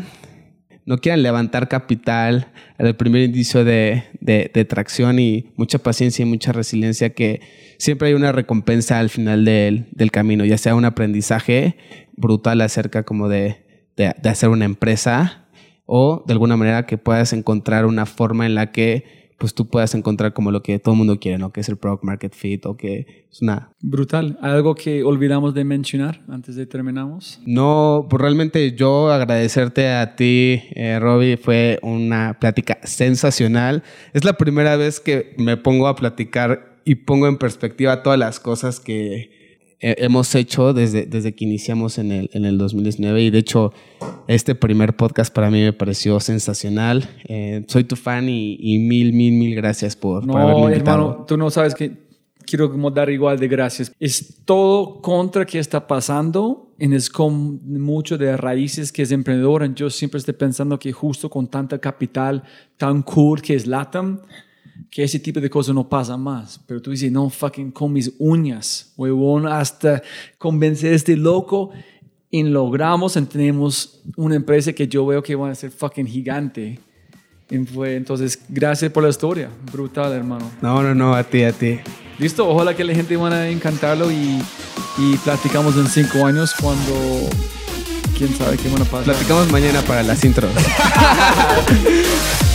no quieran levantar capital, el primer indicio de, de, de, tracción y mucha paciencia y mucha resiliencia que siempre hay una recompensa al final del, del camino, ya sea un aprendizaje brutal acerca como de, de hacer una empresa o de alguna manera que puedas encontrar una forma en la que pues tú puedas encontrar como lo que todo el mundo quiere, ¿no? Que es el product market fit o que es una... Brutal. ¿Algo que olvidamos de mencionar antes de terminamos? No, pues realmente yo agradecerte a ti, eh, Robbie, fue una plática sensacional. Es la primera vez que me pongo a platicar y pongo en perspectiva todas las cosas que hemos hecho desde, desde que iniciamos en el, en el 2019 y de hecho este primer podcast para mí me pareció sensacional. Eh, soy tu fan y, y, mil, mil, mil gracias por, no, por haberme invitado. hermano, tú no sabes que quiero como dar igual de gracias. Es todo contra que está pasando en es con mucho de raíces que es emprendedor. Yo siempre estoy pensando que justo con tanta capital tan cool que es LATAM, que ese tipo de cosas no pasa más. Pero tú dices, no, fucking con mis uñas, huevón, hasta convencer a este loco. Y logramos, y tenemos una empresa que yo veo que va a ser fucking gigante. Y fue, entonces, gracias por la historia. Brutal, hermano. No, no, no, a ti, a ti. Listo, ojalá que la gente van a encantarlo y, y platicamos en cinco años cuando quién sabe qué van a pasar. Platicamos mañana para las intros.